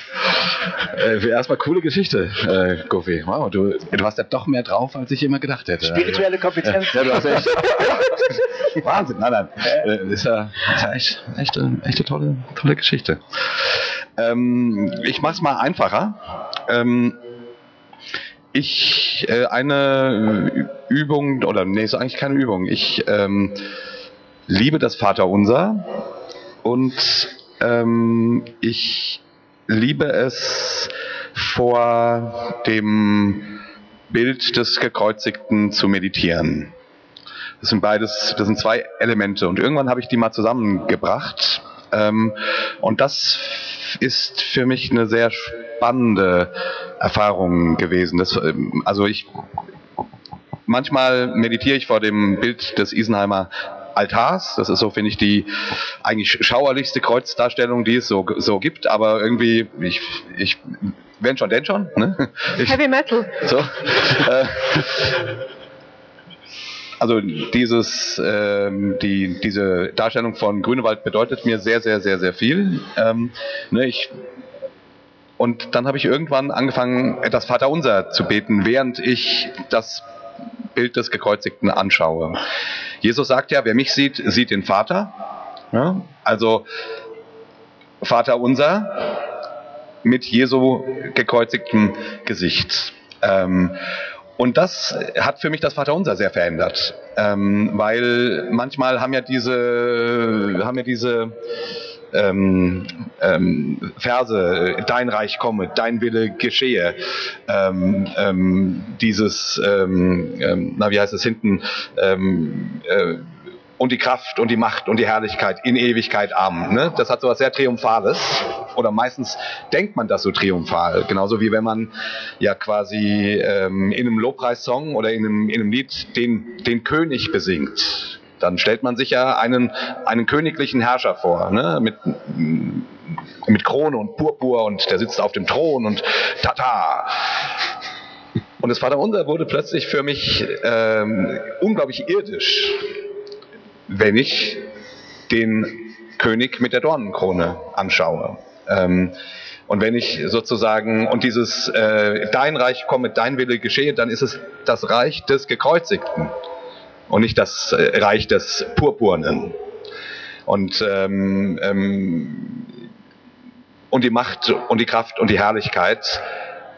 äh, erstmal coole Geschichte, äh, Goofy. Wow, du, du hast ja doch mehr drauf, als ich immer gedacht hätte. Spirituelle Kompetenz. Ja, du hast echt. [LAUGHS] Wahnsinn, nein, nein. Äh, ist ja, ist ja echt, echt, echt eine tolle, tolle Geschichte. Ähm, ich mach's mal einfacher. Ähm, ich äh, eine Übung oder nee, ist eigentlich keine Übung. Ich ähm, liebe das Vaterunser und ähm, ich liebe es vor dem Bild des Gekreuzigten zu meditieren. Das sind beides, das sind zwei Elemente. Und irgendwann habe ich die mal zusammengebracht. Ähm, und das ist für mich eine sehr spannende Erfahrung gewesen. Das, ähm, also ich manchmal meditiere ich vor dem Bild des Isenheimer Altars. Das ist so, finde ich, die eigentlich schauerlichste Kreuzdarstellung, die es so, so gibt. Aber irgendwie, ich, ich wenn schon, denn schon. Ne? Ich, Heavy Metal. So, äh, also dieses, ähm, die, diese Darstellung von Grünewald bedeutet mir sehr, sehr, sehr, sehr viel. Ähm, ne, ich, und dann habe ich irgendwann angefangen, das Vaterunser zu beten, während ich das Bild des Gekreuzigten anschaue. Jesus sagt ja, wer mich sieht, sieht den Vater. Ja? Also Vater unser mit Jesu gekreuzigtem Gesicht. Ähm, und das hat für mich das Vaterunser sehr verändert, ähm, weil manchmal haben ja diese, haben ja diese ähm, ähm, Verse, dein Reich komme, dein Wille geschehe, ähm, ähm, dieses, ähm, ähm, na wie heißt es hinten, äh, und die Kraft und die Macht und die Herrlichkeit in Ewigkeit Amen. Ne? Das hat so was sehr Triumphales. Oder meistens denkt man das so triumphal. Genauso wie wenn man ja quasi in einem Lobpreissong oder in einem, in einem Lied den, den König besingt. Dann stellt man sich ja einen, einen königlichen Herrscher vor, ne? mit, mit Krone und Purpur und der sitzt auf dem Thron und tata. Und das Vaterunser wurde plötzlich für mich ähm, unglaublich irdisch wenn ich den König mit der Dornenkrone anschaue. Ähm, und wenn ich sozusagen, und dieses äh, Dein Reich komme, dein Wille geschehe, dann ist es das Reich des Gekreuzigten und nicht das äh, Reich des Purpurnen. Und, ähm, ähm, und die Macht und die Kraft und die Herrlichkeit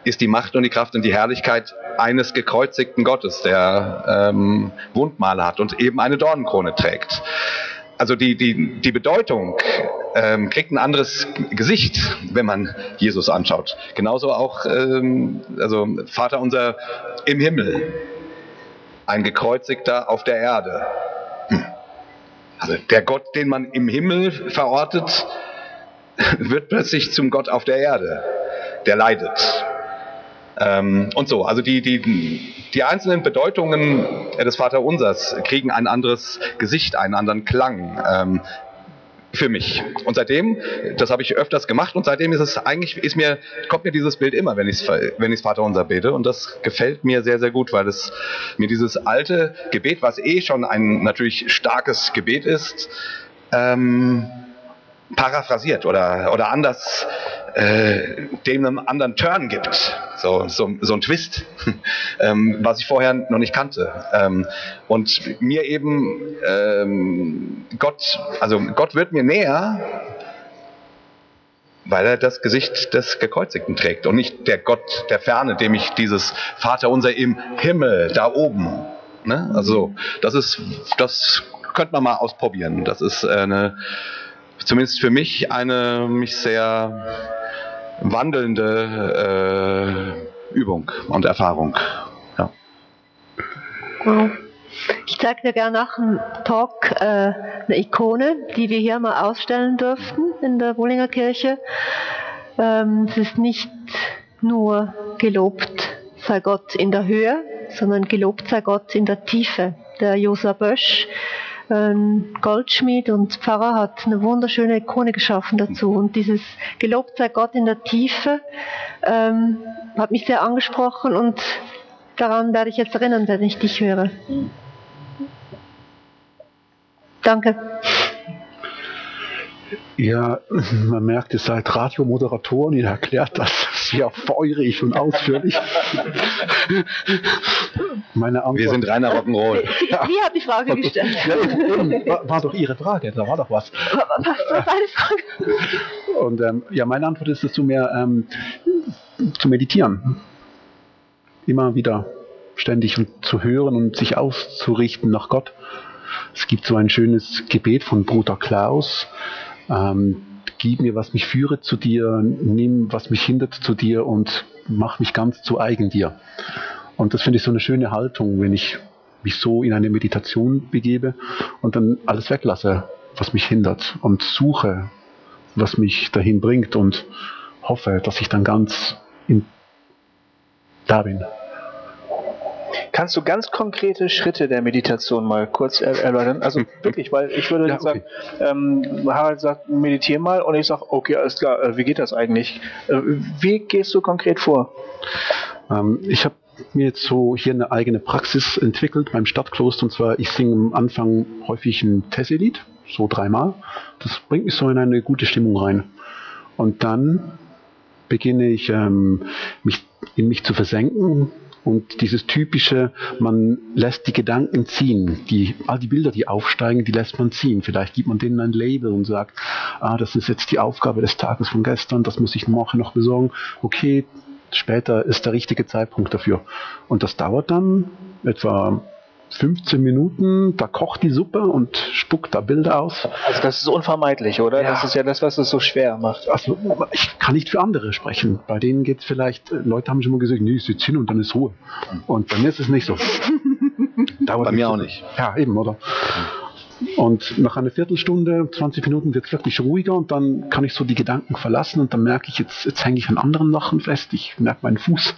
ist die Macht und die Kraft und die Herrlichkeit eines gekreuzigten Gottes, der ähm, Wundmale hat und eben eine Dornenkrone trägt. Also die, die, die Bedeutung ähm, kriegt ein anderes Gesicht, wenn man Jesus anschaut. Genauso auch, ähm, also Vater unser im Himmel, ein gekreuzigter auf der Erde. Hm. Also der Gott, den man im Himmel verortet, [LAUGHS] wird plötzlich zum Gott auf der Erde, der leidet. Ähm, und so, also die, die, die einzelnen Bedeutungen des Vaterunsers kriegen ein anderes Gesicht, einen anderen Klang. Ähm, für mich. Und seitdem, das habe ich öfters gemacht und seitdem ist es eigentlich, ist mir, kommt mir dieses Bild immer, wenn ich wenn ich's Vaterunser bete und das gefällt mir sehr, sehr gut, weil es mir dieses alte Gebet, was eh schon ein natürlich starkes Gebet ist, ähm, paraphrasiert oder, oder anders äh, dem einen anderen Turn gibt, so, so, so ein Twist, [LAUGHS] ähm, was ich vorher noch nicht kannte. Ähm, und mir eben ähm, Gott, also Gott wird mir näher, weil er das Gesicht des Gekreuzigten trägt und nicht der Gott der Ferne, dem ich dieses Vaterunser im Himmel da oben. Ne? Also das ist, das könnte man mal ausprobieren. Das ist eine zumindest für mich eine mich sehr wandelnde äh, Übung und Erfahrung. Ja. Wow. Ich zeige dir gerne nach dem Talk äh, eine Ikone, die wir hier mal ausstellen dürften in der Bullinger Kirche. Ähm, es ist nicht nur gelobt sei Gott in der Höhe, sondern gelobt sei Gott in der Tiefe. Der Josa Bösch ein Goldschmied und Pfarrer hat eine wunderschöne Ikone geschaffen dazu. Und dieses Gelobt sei Gott in der Tiefe ähm, hat mich sehr angesprochen und daran werde ich jetzt erinnern, wenn ich dich höre. Danke. Ja, man merkt, ihr seid Radiomoderatoren, ihr erklärt das sehr feurig und ausführlich. Meine Antwort, Wir sind reiner Rock'n'Roll. Ja. Sie hat die Frage gestellt. Ja, war, war, doch Ihre Frage, da war doch was. Was war deine Frage? Und ähm, ja, meine Antwort ist dazu mehr ähm, zu meditieren. Immer wieder ständig zu hören und sich auszurichten nach Gott. Es gibt so ein schönes Gebet von Bruder Klaus, ähm, gib mir, was mich führe zu dir, nimm, was mich hindert zu dir und mach mich ganz zu eigen dir. Und das finde ich so eine schöne Haltung, wenn ich mich so in eine Meditation begebe und dann alles weglasse, was mich hindert und suche, was mich dahin bringt und hoffe, dass ich dann ganz in, da bin. Kannst du ganz konkrete Schritte der Meditation mal kurz er erläutern? Also wirklich, weil ich würde Ja, sagen, ähm, Harald sagt, meditiere mal und ich sage, okay, alles klar, äh, wie geht das eigentlich? Äh, wie gehst du konkret vor? Ähm, ich habe mir jetzt so hier eine eigene Praxis entwickelt beim Stadtkloster und zwar ich singe am Anfang häufig ein Tessie-Lied, so dreimal. Das bringt mich so in eine gute Stimmung rein. Und dann beginne ich ähm, mich in mich zu versenken und dieses typische, man lässt die Gedanken ziehen, die all die Bilder, die aufsteigen, die lässt man ziehen. Vielleicht gibt man denen ein Label und sagt, ah, das ist jetzt die Aufgabe des Tages von gestern, das muss ich morgen noch besorgen. Okay, später ist der richtige Zeitpunkt dafür. Und das dauert dann etwa 15 Minuten, da kocht die Suppe und spuckt da Bilder aus. Also das ist unvermeidlich, oder? Ja. Das ist ja das, was es so schwer macht. Also ich kann nicht für andere sprechen. Bei denen geht es vielleicht, äh, Leute haben schon mal gesagt, nee, ich sitze hin und dann ist Ruhe. Und bei mir ist es nicht so. [LAUGHS] Dauert Bei mir auch nicht. Ja, eben, oder? Und nach einer Viertelstunde, 20 Minuten wird es wirklich ruhiger und dann kann ich so die Gedanken verlassen und dann merke ich, jetzt, jetzt hänge ich an anderen Sachen fest, ich merke meinen Fuß.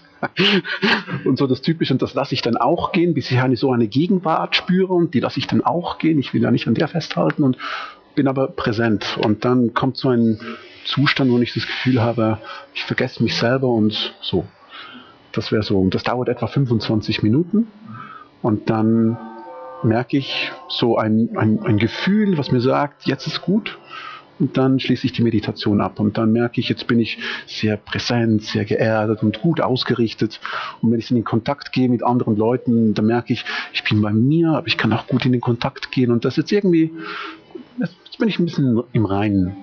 [LAUGHS] und so das Typische und das lasse ich dann auch gehen, bis ich eine, so eine Gegenwart spüre und die lasse ich dann auch gehen. Ich will ja nicht an der festhalten und bin aber präsent. Und dann kommt so ein Zustand, wo ich das Gefühl habe, ich vergesse mich selber und so. Das wäre so. Und das dauert etwa 25 Minuten. Und dann merke ich so ein, ein, ein Gefühl, was mir sagt, jetzt ist gut. Und dann schließe ich die Meditation ab. Und dann merke ich, jetzt bin ich sehr präsent, sehr geerdet und gut ausgerichtet. Und wenn ich in den Kontakt gehe mit anderen Leuten, dann merke ich, ich bin bei mir, aber ich kann auch gut in den Kontakt gehen. Und das jetzt irgendwie, jetzt bin ich ein bisschen im Reinen.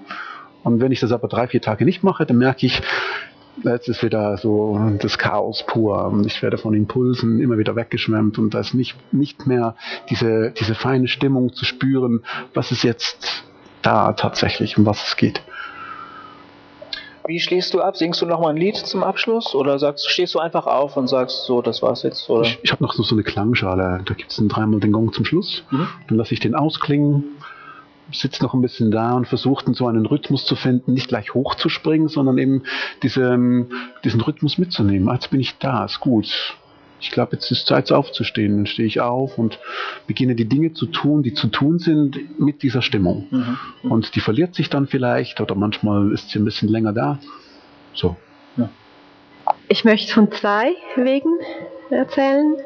Und wenn ich das aber drei, vier Tage nicht mache, dann merke ich, jetzt ist wieder so das Chaos pur. Ich werde von Impulsen immer wieder weggeschwemmt und da ist nicht, nicht mehr diese, diese feine Stimmung zu spüren, was ist jetzt da tatsächlich, um was es geht. Wie schließt du ab? Singst du nochmal ein Lied zum Abschluss? Oder sagst, stehst du einfach auf und sagst, so, das war's jetzt? Oder? Ich, ich habe noch so, so eine Klangschale, da gibt es dreimal den Gong zum Schluss. Mhm. Dann lasse ich den ausklingen, sitze noch ein bisschen da und versuche dann so einen Rhythmus zu finden, nicht gleich hochzuspringen, sondern eben diese, ähm, diesen Rhythmus mitzunehmen. Jetzt bin ich da, ist gut. Ich glaube, jetzt ist Zeit aufzustehen. Dann stehe ich auf und beginne die Dinge zu tun, die zu tun sind mit dieser Stimmung. Mhm. Und die verliert sich dann vielleicht oder manchmal ist sie ein bisschen länger da. So. Ich möchte von zwei Wegen erzählen.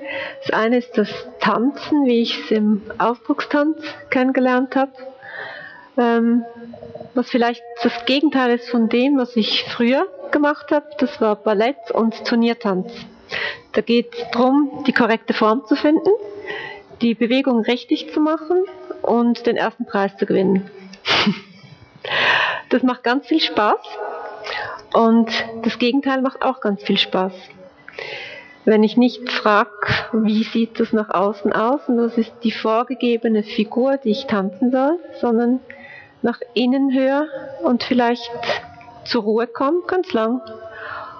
Das eine ist das Tanzen, wie ich es im Aufbruchstanz kennengelernt habe. Ähm, was vielleicht das Gegenteil ist von dem, was ich früher gemacht habe. Das war Ballett und Turniertanz. Da geht es darum, die korrekte Form zu finden, die Bewegung richtig zu machen und den ersten Preis zu gewinnen. das macht ganz viel Spaß. Und das Gegenteil macht auch ganz viel Spaß. Wenn ich nicht frage, wie sieht das nach außen aus und was ist die vorgegebene Figur, die ich tanzen soll, sondern nach innen höre und vielleicht zur Ruhe komme, ganz lang.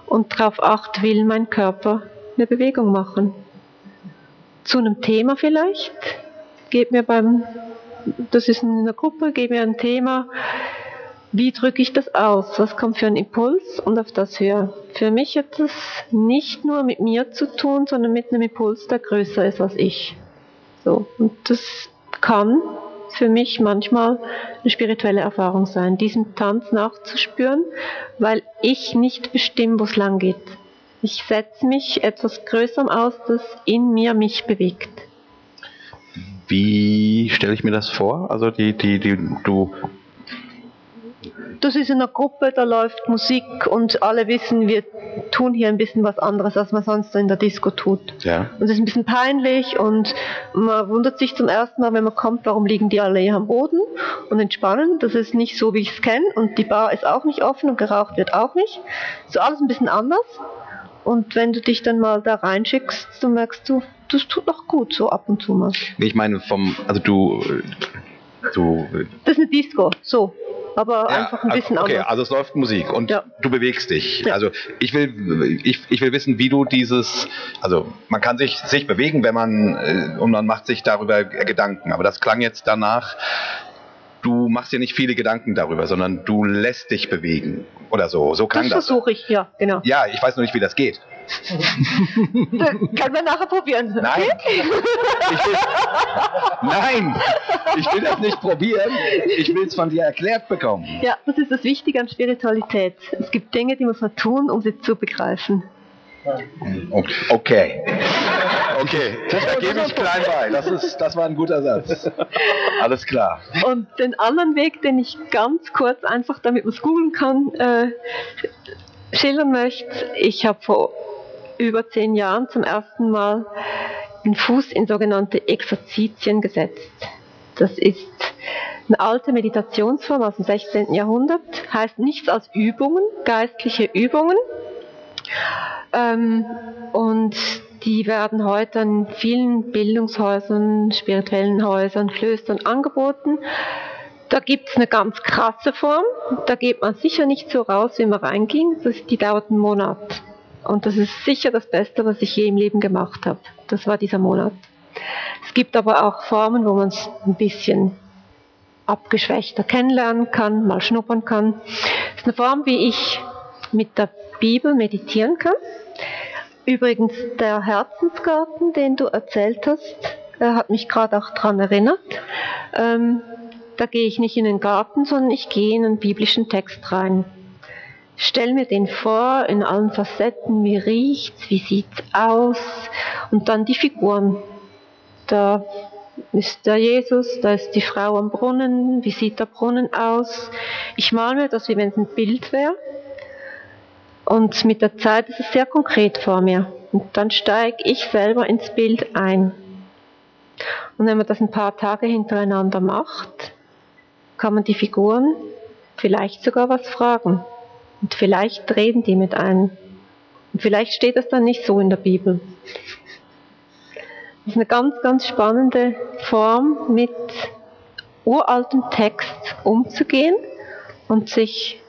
Und darauf acht will mein Körper eine Bewegung machen. Zu einem Thema vielleicht. Gebt mir beim, das ist in einer Gruppe, gebt mir ein Thema, wie drücke ich das aus? Was kommt für ein Impuls und auf das höre. Für mich hat das nicht nur mit mir zu tun, sondern mit einem Impuls, der größer ist als ich. So. Und das kann für mich manchmal eine spirituelle Erfahrung sein, diesem Tanz nachzuspüren, weil ich nicht bestimme, wo es lang geht. Ich setze mich etwas Größerem aus, das in mir mich bewegt. Wie stelle ich mir das vor? Also die, die, die, du Das ist in einer Gruppe, da läuft Musik und alle wissen, wir tun hier ein bisschen was anderes, als man sonst in der Disco tut. Ja. Und es ist ein bisschen peinlich und man wundert sich zum ersten Mal, wenn man kommt, warum liegen die alle hier am Boden und entspannen. Das ist nicht so, wie ich es kenne und die Bar ist auch nicht offen und geraucht wird auch nicht. So alles ein bisschen anders. Und wenn du dich dann mal da reinschickst, dann merkst du, das tut doch gut, so ab und zu mal. Nee, ich meine vom, also du, du, Das ist eine Disco, so. aber einfach ein bisschen okay, anders. also es läuft Musik und Ja. du bewegst dich. Ja. Also ich will, ich, ich will wissen, wie du dieses, also man kann sich, sich bewegen, wenn man, äh, und man macht sich darüber Gedanken. Aber das klang jetzt danach, du machst dir nicht viele Gedanken darüber, sondern du lässt dich bewegen oder so. So klang Das das. versuche ich, ja, genau. Ja, ich weiß nur nicht, wie das geht. [LAUGHS] Können wir nachher probieren. Nein. Okay? Ich will, nein, ich will das nicht probieren. Ich will es von dir erklärt bekommen. Ja, das ist das Wichtige an Spiritualität. Es gibt Dinge, die muss man tun, um sie zu begreifen. Okay. Okay, da gebe ich klein bei. Das, ist, das war ein guter Satz. Alles klar. Und den anderen Weg, den ich ganz kurz einfach, damit man es googeln kann, äh, schildern möchte, ich habe vor über zehn Jahren zum ersten Mal den Fuß in sogenannte Exerzitien gesetzt. Das ist eine alte Meditationsform aus dem 16. Jahrhundert, heißt nichts als Übungen, geistliche Übungen. Ähm, und die werden heute an vielen Bildungshäusern, spirituellen Häusern, Klöstern angeboten. Da gibt es eine ganz krasse Form. Da geht man sicher nicht so raus, wie man reinging. Das, die dauert einen Monat. Und das ist sicher das Beste, was ich je im Leben gemacht habe. Das war dieser Monat. Es gibt aber auch Formen, wo man es ein bisschen abgeschwächter kennenlernen kann, mal schnuppern kann. Das ist eine Form, wie ich mit der Bibel meditieren kann. Übrigens, der Herzensgarten, den du erzählt hast, hat mich gerade auch daran erinnert. Ähm, da gehe ich nicht in den Garten, sondern ich gehe in einen biblischen Text rein. Stell mir den vor in allen Facetten, wie riecht's, wie sieht's aus und dann die Figuren. Da ist der Jesus, da ist die Frau am Brunnen, wie sieht der Brunnen aus? Ich male mir das, wie wenn es ein Bild wäre. Und mit der Zeit ist es sehr konkret vor mir. Und dann steige ich selber ins Bild ein. Und wenn man das ein paar Tage hintereinander macht, kann man die Figuren vielleicht sogar was fragen. Und vielleicht reden die mit einem. Und vielleicht steht das dann nicht so in der Bibel. Das ist eine ganz, ganz spannende Form, mit uraltem Text umzugehen und sich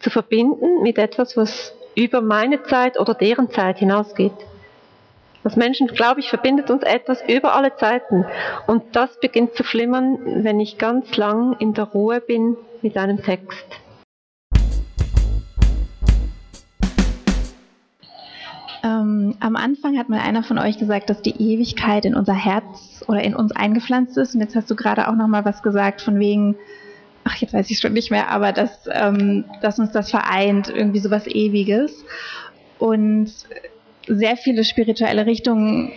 zu verbinden mit etwas, was über meine Zeit oder deren Zeit hinausgeht. Als Menschen, glaube ich, verbindet uns etwas über alle Zeiten. Und das beginnt zu flimmern, wenn ich ganz lang in der Ruhe bin mit einem Text. Ähm, am Anfang hat mal einer von euch gesagt, dass die Ewigkeit in unser Herz oder in uns eingepflanzt ist. Und jetzt hast du gerade auch noch mal was gesagt von wegen, ach, jetzt weiß ich es schon nicht mehr, aber dass, ähm, dass uns das vereint, irgendwie sowas Ewiges. Und sehr viele spirituelle Richtungen,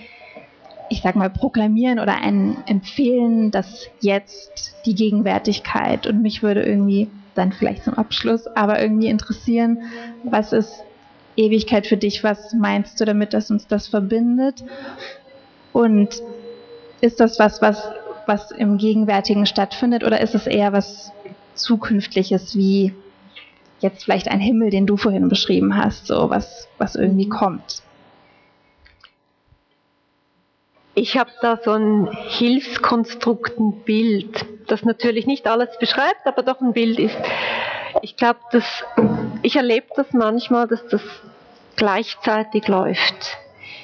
ich sag mal, proklamieren oder einen empfehlen, dass jetzt die Gegenwärtigkeit und mich würde irgendwie dann vielleicht zum Abschluss, aber irgendwie interessieren, was ist Ewigkeit für dich? Was meinst du damit, dass uns das verbindet? Und ist das was, was, was im Gegenwärtigen stattfindet oder ist es eher was Zukünftiges wie jetzt vielleicht ein Himmel, den du vorhin beschrieben hast, so was, was irgendwie kommt? Ich habe da so ein Hilfskonstrukt, ein Bild, das natürlich nicht alles beschreibt, aber doch ein Bild ist. Ich glaube, dass ich erlebe das manchmal, dass das gleichzeitig läuft.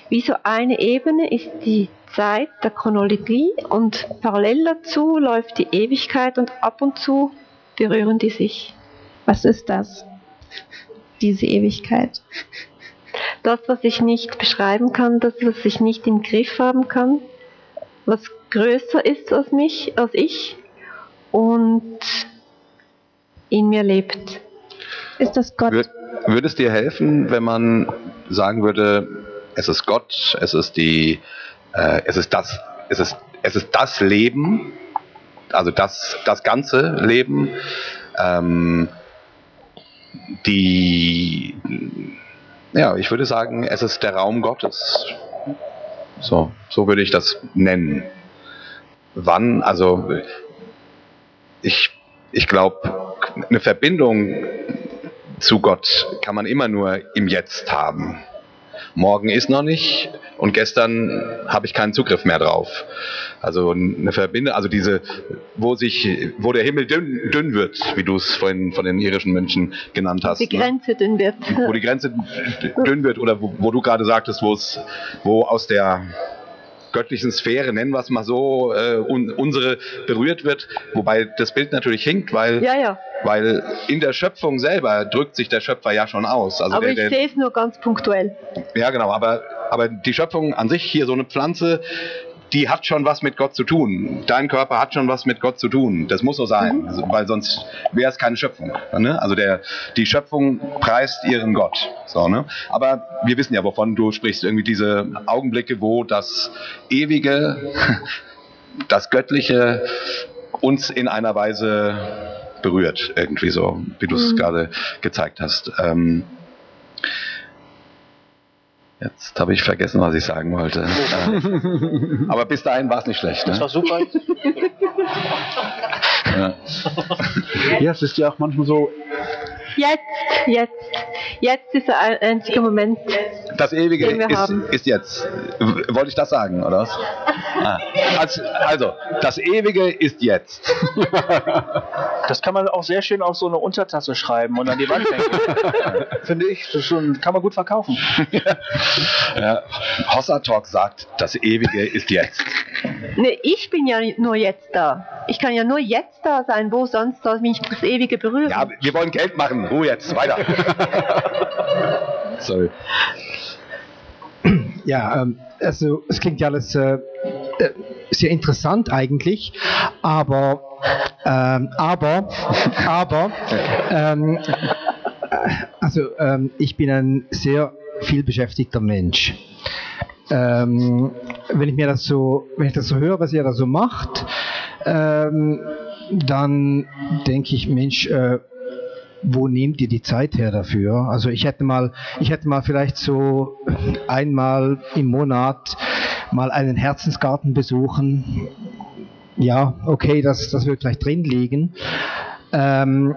Wie so eine Ebene ist die Zeit der Chronologie und parallel dazu läuft die Ewigkeit und ab und zu berühren die sich. Was ist das? Diese Ewigkeit. Das, was ich nicht beschreiben kann, das, was ich nicht im Griff haben kann, was größer ist als mich, als ich und in mir lebt. Ist das Gott? Es dir helfen, wenn man sagen würde, es ist Gott, es ist die, äh, es ist das, es ist, es ist das Leben, also das, das ganze Leben, ähm, die, ja, ich würde sagen, es ist der Raum Gottes. So, so würde ich das nennen. Wann, also ich, ich glaube, eine Verbindung zu Gott kann man immer nur im Jetzt haben. Morgen ist noch nicht und gestern habe ich keinen Zugriff mehr drauf. Also eine Verbindung, also diese, wo sich, wo der Himmel dünn, dünn wird, wie du es vorhin von den irischen Mönchen genannt hast. Die Grenze ne? dünn wird. Wo die Grenze dünn wird oder wo, wo du gerade sagtest, wo es, wo aus der göttlichen Sphäre, nennen wir es mal so, äh, un, unsere berührt wird, wobei das Bild natürlich hinkt, weil, ja, ja. weil in der Schöpfung selber drückt sich der Schöpfer ja schon aus. Also aber der, ich sehe es nur ganz punktuell. Ja, genau, aber, aber die Schöpfung an sich, hier so eine Pflanze, die hat schon was mit Gott zu tun. Dein Körper hat schon was mit Gott zu tun. Das muss so sein, Mhm. also, weil sonst wäre es keine Schöpfung. Ne? Also der, die Schöpfung preist ihren Gott. So, ne? Aber wir wissen ja, wovon du sprichst. Irgendwie diese Augenblicke, wo das Ewige, [LAUGHS] das Göttliche uns in einer Weise berührt. Irgendwie so, wie du es Mhm. gerade gezeigt hast. Ähm, Jetzt habe ich vergessen, was ich sagen wollte. [LAUGHS] Aber bis dahin war es nicht schlecht. Das war Ne? super. Ja. Ja, es ist ja auch manchmal so, Jetzt, jetzt, jetzt ist der ein- einzige Moment. Das Ewige Den wir ist, haben. ist jetzt. Wollte ich das sagen, oder was? Ah. Also, also, das Ewige ist jetzt. [LAUGHS] Das kann man auch sehr schön auf so eine Untertasse schreiben und an die Wand hängen. [LAUGHS] Finde ich. Das ist schon, kann man gut verkaufen. [LAUGHS] Ja. Hossa Talk sagt, das Ewige ist jetzt. Ne, ich bin ja nur jetzt da. Ich kann ja nur jetzt da sein. Wo sonst soll mich das Ewige berühren? Ja, wir wollen Geld machen. Ruhe jetzt, weiter. [LAUGHS] Sorry. Ja, ähm, also es klingt ja alles äh, äh, sehr interessant eigentlich, aber ähm, aber aber ähm, äh, also ähm, ich bin ein sehr viel beschäftigter Mensch. Ähm, wenn ich mir das so, wenn ich das so höre, was ihr da so macht, ähm, dann denke ich, Mensch, äh, wo nehmt ihr die Zeit her dafür? Also ich hätte mal, ich hätte mal vielleicht so einmal im Monat mal einen Herzensgarten besuchen. Ja, okay, das, das wird vielleicht drin liegen. Ähm,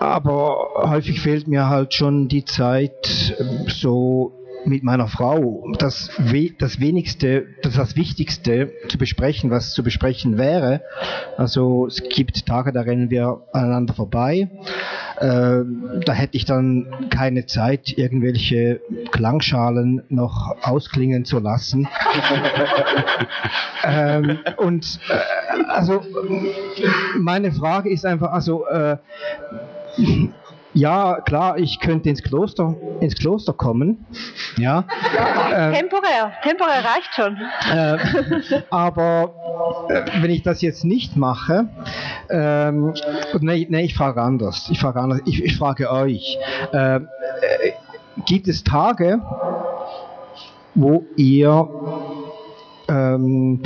aber häufig fehlt mir halt schon die Zeit, so mit meiner Frau das, we das wenigste, das, das Wichtigste zu besprechen, was zu besprechen wäre. Also es gibt Tage, da rennen wir aneinander vorbei. Ähm, da hätte ich dann keine Zeit, irgendwelche Klangschalen noch ausklingen zu lassen. [LAUGHS] ähm, und äh, also meine Frage ist einfach, also äh, ja, klar, ich könnte ins Kloster, ins Kloster kommen. Ja. Ähm, Temporär, temporär reicht schon. äh, aber äh, wenn ich das jetzt nicht mache, ähm, nee, nee, ich frage anders. Ich frage anders. Ich, ich frage euch: äh, äh, Gibt es Tage, wo ihr ähm,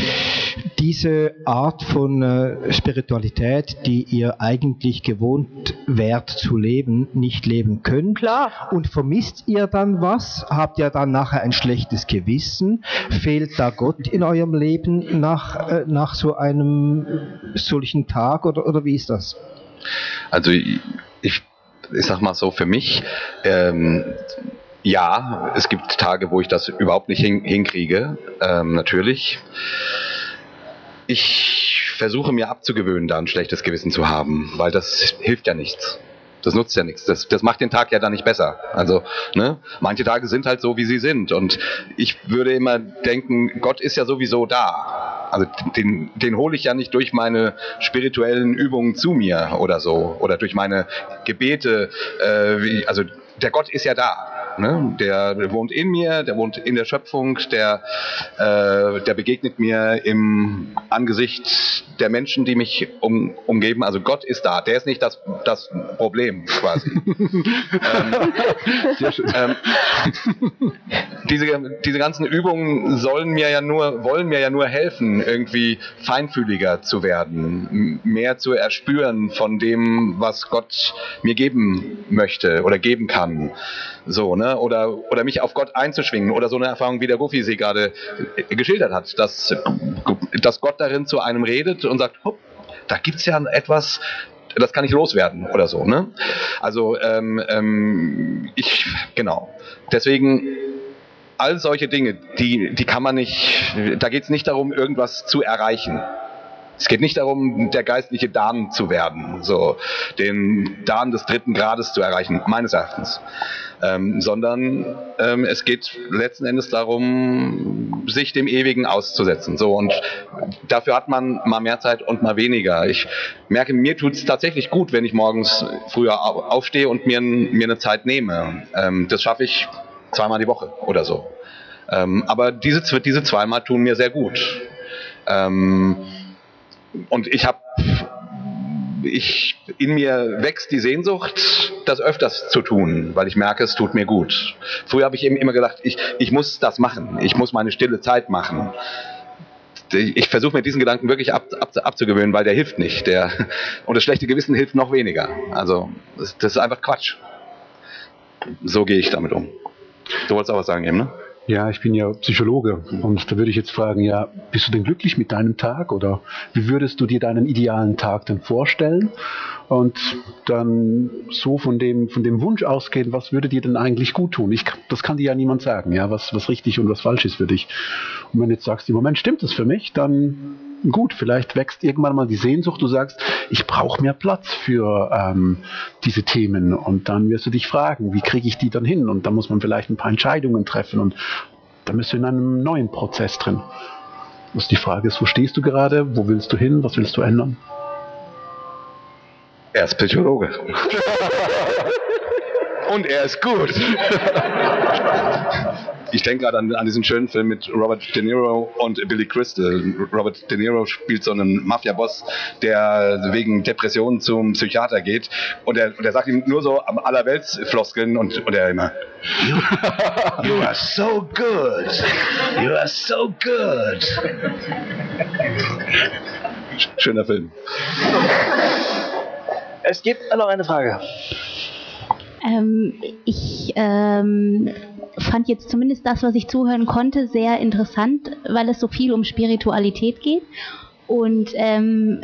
diese Art von äh, Spiritualität, die ihr eigentlich gewohnt wärt zu leben, nicht leben könnt? Klar. Und vermisst ihr dann was? Habt ihr dann nachher ein schlechtes Gewissen? Fehlt da Gott in eurem Leben nach, äh, nach so einem solchen Tag oder, oder wie ist das? Also ich, ich, ich sag mal so, für mich, ähm, ja, es gibt Tage, wo ich das überhaupt nicht hin, hinkriege, ähm, natürlich. Ich versuche mir abzugewöhnen, da ein schlechtes Gewissen zu haben, weil das hilft ja nichts. Das nutzt ja nichts. Das, das macht den Tag ja dann nicht besser. Also, ne? Manche Tage sind halt so, wie sie sind. Und ich würde immer denken, Gott ist ja sowieso da. Also den, den hole ich ja nicht durch meine spirituellen Übungen zu mir oder so. Oder durch meine Gebete. Äh, wie, also der Gott ist ja da. Ne? Der wohnt in mir, der wohnt in der Schöpfung, der, äh, der begegnet mir im Angesicht der Menschen, die mich um, umgeben. Also Gott ist da, der ist nicht das, das Problem quasi. [LAUGHS] ähm, ähm, diese, diese ganzen Übungen sollen mir ja nur, wollen mir ja nur helfen, irgendwie feinfühliger zu werden, mehr zu erspüren von dem, was Gott mir geben möchte oder geben kann. So, ne? Oder, oder mich auf Gott einzuschwingen oder so eine Erfahrung, wie der Wuffi sie gerade äh, geschildert hat, dass, dass Gott darin zu einem redet und sagt, "Hup, da gibt's ja etwas, das kann ich loswerden oder so, ne? Also ähm, ähm, ich genau. Deswegen all solche Dinge, die, die kann man nicht, da geht es nicht darum, irgendwas zu erreichen. Es geht nicht darum, der geistliche Dan zu werden, so den Dan des dritten Grades zu erreichen, meines Erachtens. Ähm, sondern ähm, es geht letzten Endes darum, sich dem Ewigen auszusetzen. So und dafür hat man mal mehr Zeit und mal weniger. Ich merke, mir tut es tatsächlich gut, wenn ich morgens früher aufstehe und mir, mir eine Zeit nehme. Ähm, das schaffe ich zweimal die Woche oder so. Ähm, aber diese, diese zweimal tun mir sehr gut. Ähm, und ich habe ich, in mir wächst die Sehnsucht, das öfters zu tun, weil ich merke, es tut mir gut. Früher habe ich eben immer gedacht, ich, ich muss das machen, ich muss meine stille Zeit machen. Ich versuche mir diesen Gedanken wirklich ab, ab, abzugewöhnen, weil der hilft nicht. Der, und das schlechte Gewissen hilft noch weniger. Also das, das ist einfach Quatsch. So gehe ich damit um. Du wolltest auch was sagen eben, ne? Ja, ich bin ja Psychologe und da würde ich jetzt fragen, ja, bist du denn glücklich mit deinem Tag oder wie würdest du dir deinen idealen Tag denn vorstellen? Und dann so von dem, von dem Wunsch ausgehen, was würde dir denn eigentlich gut tun? Ich, das kann dir ja niemand sagen, ja, was, was richtig und was falsch ist für dich. Und wenn du jetzt sagst, im Moment stimmt es für mich, dann gut, vielleicht wächst irgendwann mal die Sehnsucht, du sagst, ich brauche mehr Platz für ähm, diese Themen und dann wirst du dich fragen, wie kriege ich die dann hin und dann muss man vielleicht ein paar Entscheidungen treffen und dann bist du in einem neuen Prozess drin. Was die Frage ist, wo stehst du gerade, wo willst du hin, was willst du ändern? Er ist Psychologe. [LAUGHS] und er ist gut. [LAUGHS] Ich denke gerade an, an, diesen schönen Film mit Robert De Niro und Billy Crystal. Robert De Niro spielt so einen Mafia-Boss, der wegen Depressionen zum Psychiater geht und er, und sagt ihm nur so am allerweltsfloskeln und, und er immer you, you are so good. You are so good. Schöner Film. Es gibt noch eine Frage. Ähm, ich ähm, fand jetzt zumindest das, was ich zuhören konnte, sehr interessant, weil es so viel um Spiritualität geht. Und ähm,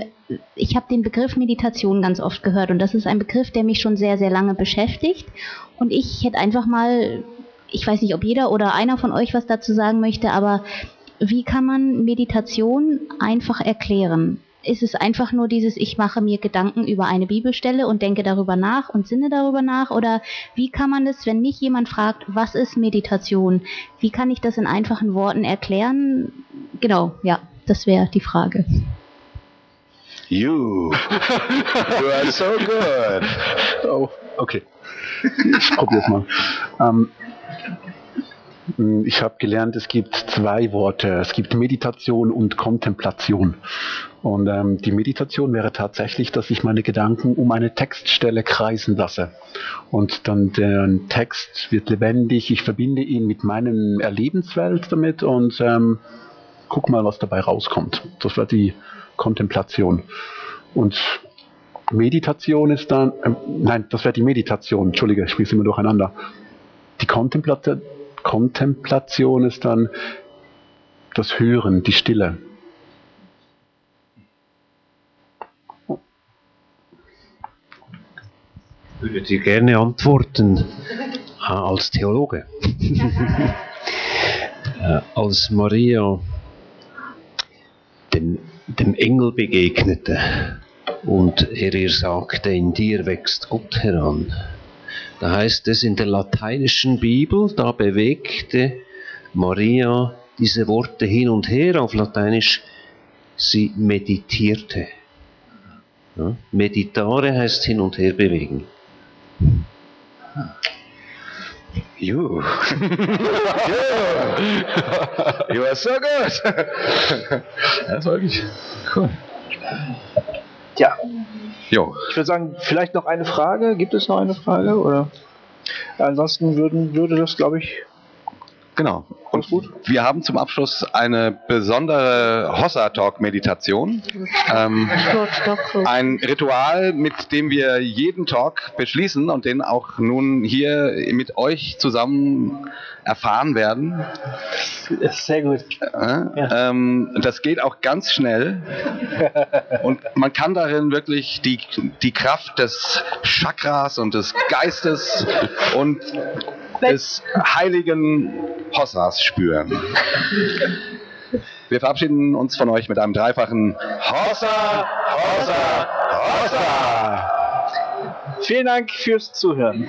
ich habe den Begriff Meditation ganz oft gehört und das ist ein Begriff, der mich schon sehr, sehr lange beschäftigt. Und ich hätte einfach mal, ich weiß nicht, ob jeder oder einer von euch was dazu sagen möchte, aber wie kann man Meditation einfach erklären? Ist es einfach nur dieses, ich mache mir Gedanken über eine Bibelstelle und denke darüber nach und sinne darüber nach? Oder wie kann man das, wenn mich jemand fragt, was ist Meditation? Wie kann ich das in einfachen Worten erklären? Genau, ja, das wäre die Frage. You, you are so good. Oh, okay. Ich probier's mal. Ähm, ich habe gelernt, es gibt zwei Worte. Es gibt Meditation und Kontemplation. Und ähm, die Meditation wäre tatsächlich, dass ich meine Gedanken um eine Textstelle kreisen lasse. Und dann der Text wird lebendig, ich verbinde ihn mit meinem Erlebenswelt damit und ähm, guck mal, was dabei rauskommt. Das wäre die Kontemplation. Und Meditation ist dann, äh, nein, das wäre die Meditation, Entschuldige, ich spiele es immer durcheinander. Die Kontemplation, Kontemplation ist dann das Hören, die Stille. würde dir gerne antworten äh, als Theologe. [LAUGHS] äh, als Maria dem, dem Engel begegnete und er ihr sagte, in dir wächst Gott heran. Da heißt es in der lateinischen Bibel, da bewegte Maria diese Worte hin und her auf Lateinisch, sie meditierte. Ja, meditare heißt hin und her bewegen. You. you. [LAUGHS] You are so good. das war wirklich cool. Ja. Jo. Ich würde sagen, vielleicht noch eine Frage. Gibt es noch eine Frage? Oder ansonsten würden, würde das, glaube ich, Genau. Und wir haben zum Abschluss eine besondere Hossa-Talk-Meditation. Ähm, ein Ritual, mit dem wir jeden Talk beschließen und den auch nun hier mit euch zusammen erfahren werden. Sehr gut. Ja. Ähm, das geht auch ganz schnell. und man kann darin wirklich die, die Kraft des Chakras und des Geistes und des heiligen Hossas spüren. Wir verabschieden uns von euch mit einem dreifachen Hossa, Hossa, Hossa. Vielen Dank fürs Zuhören.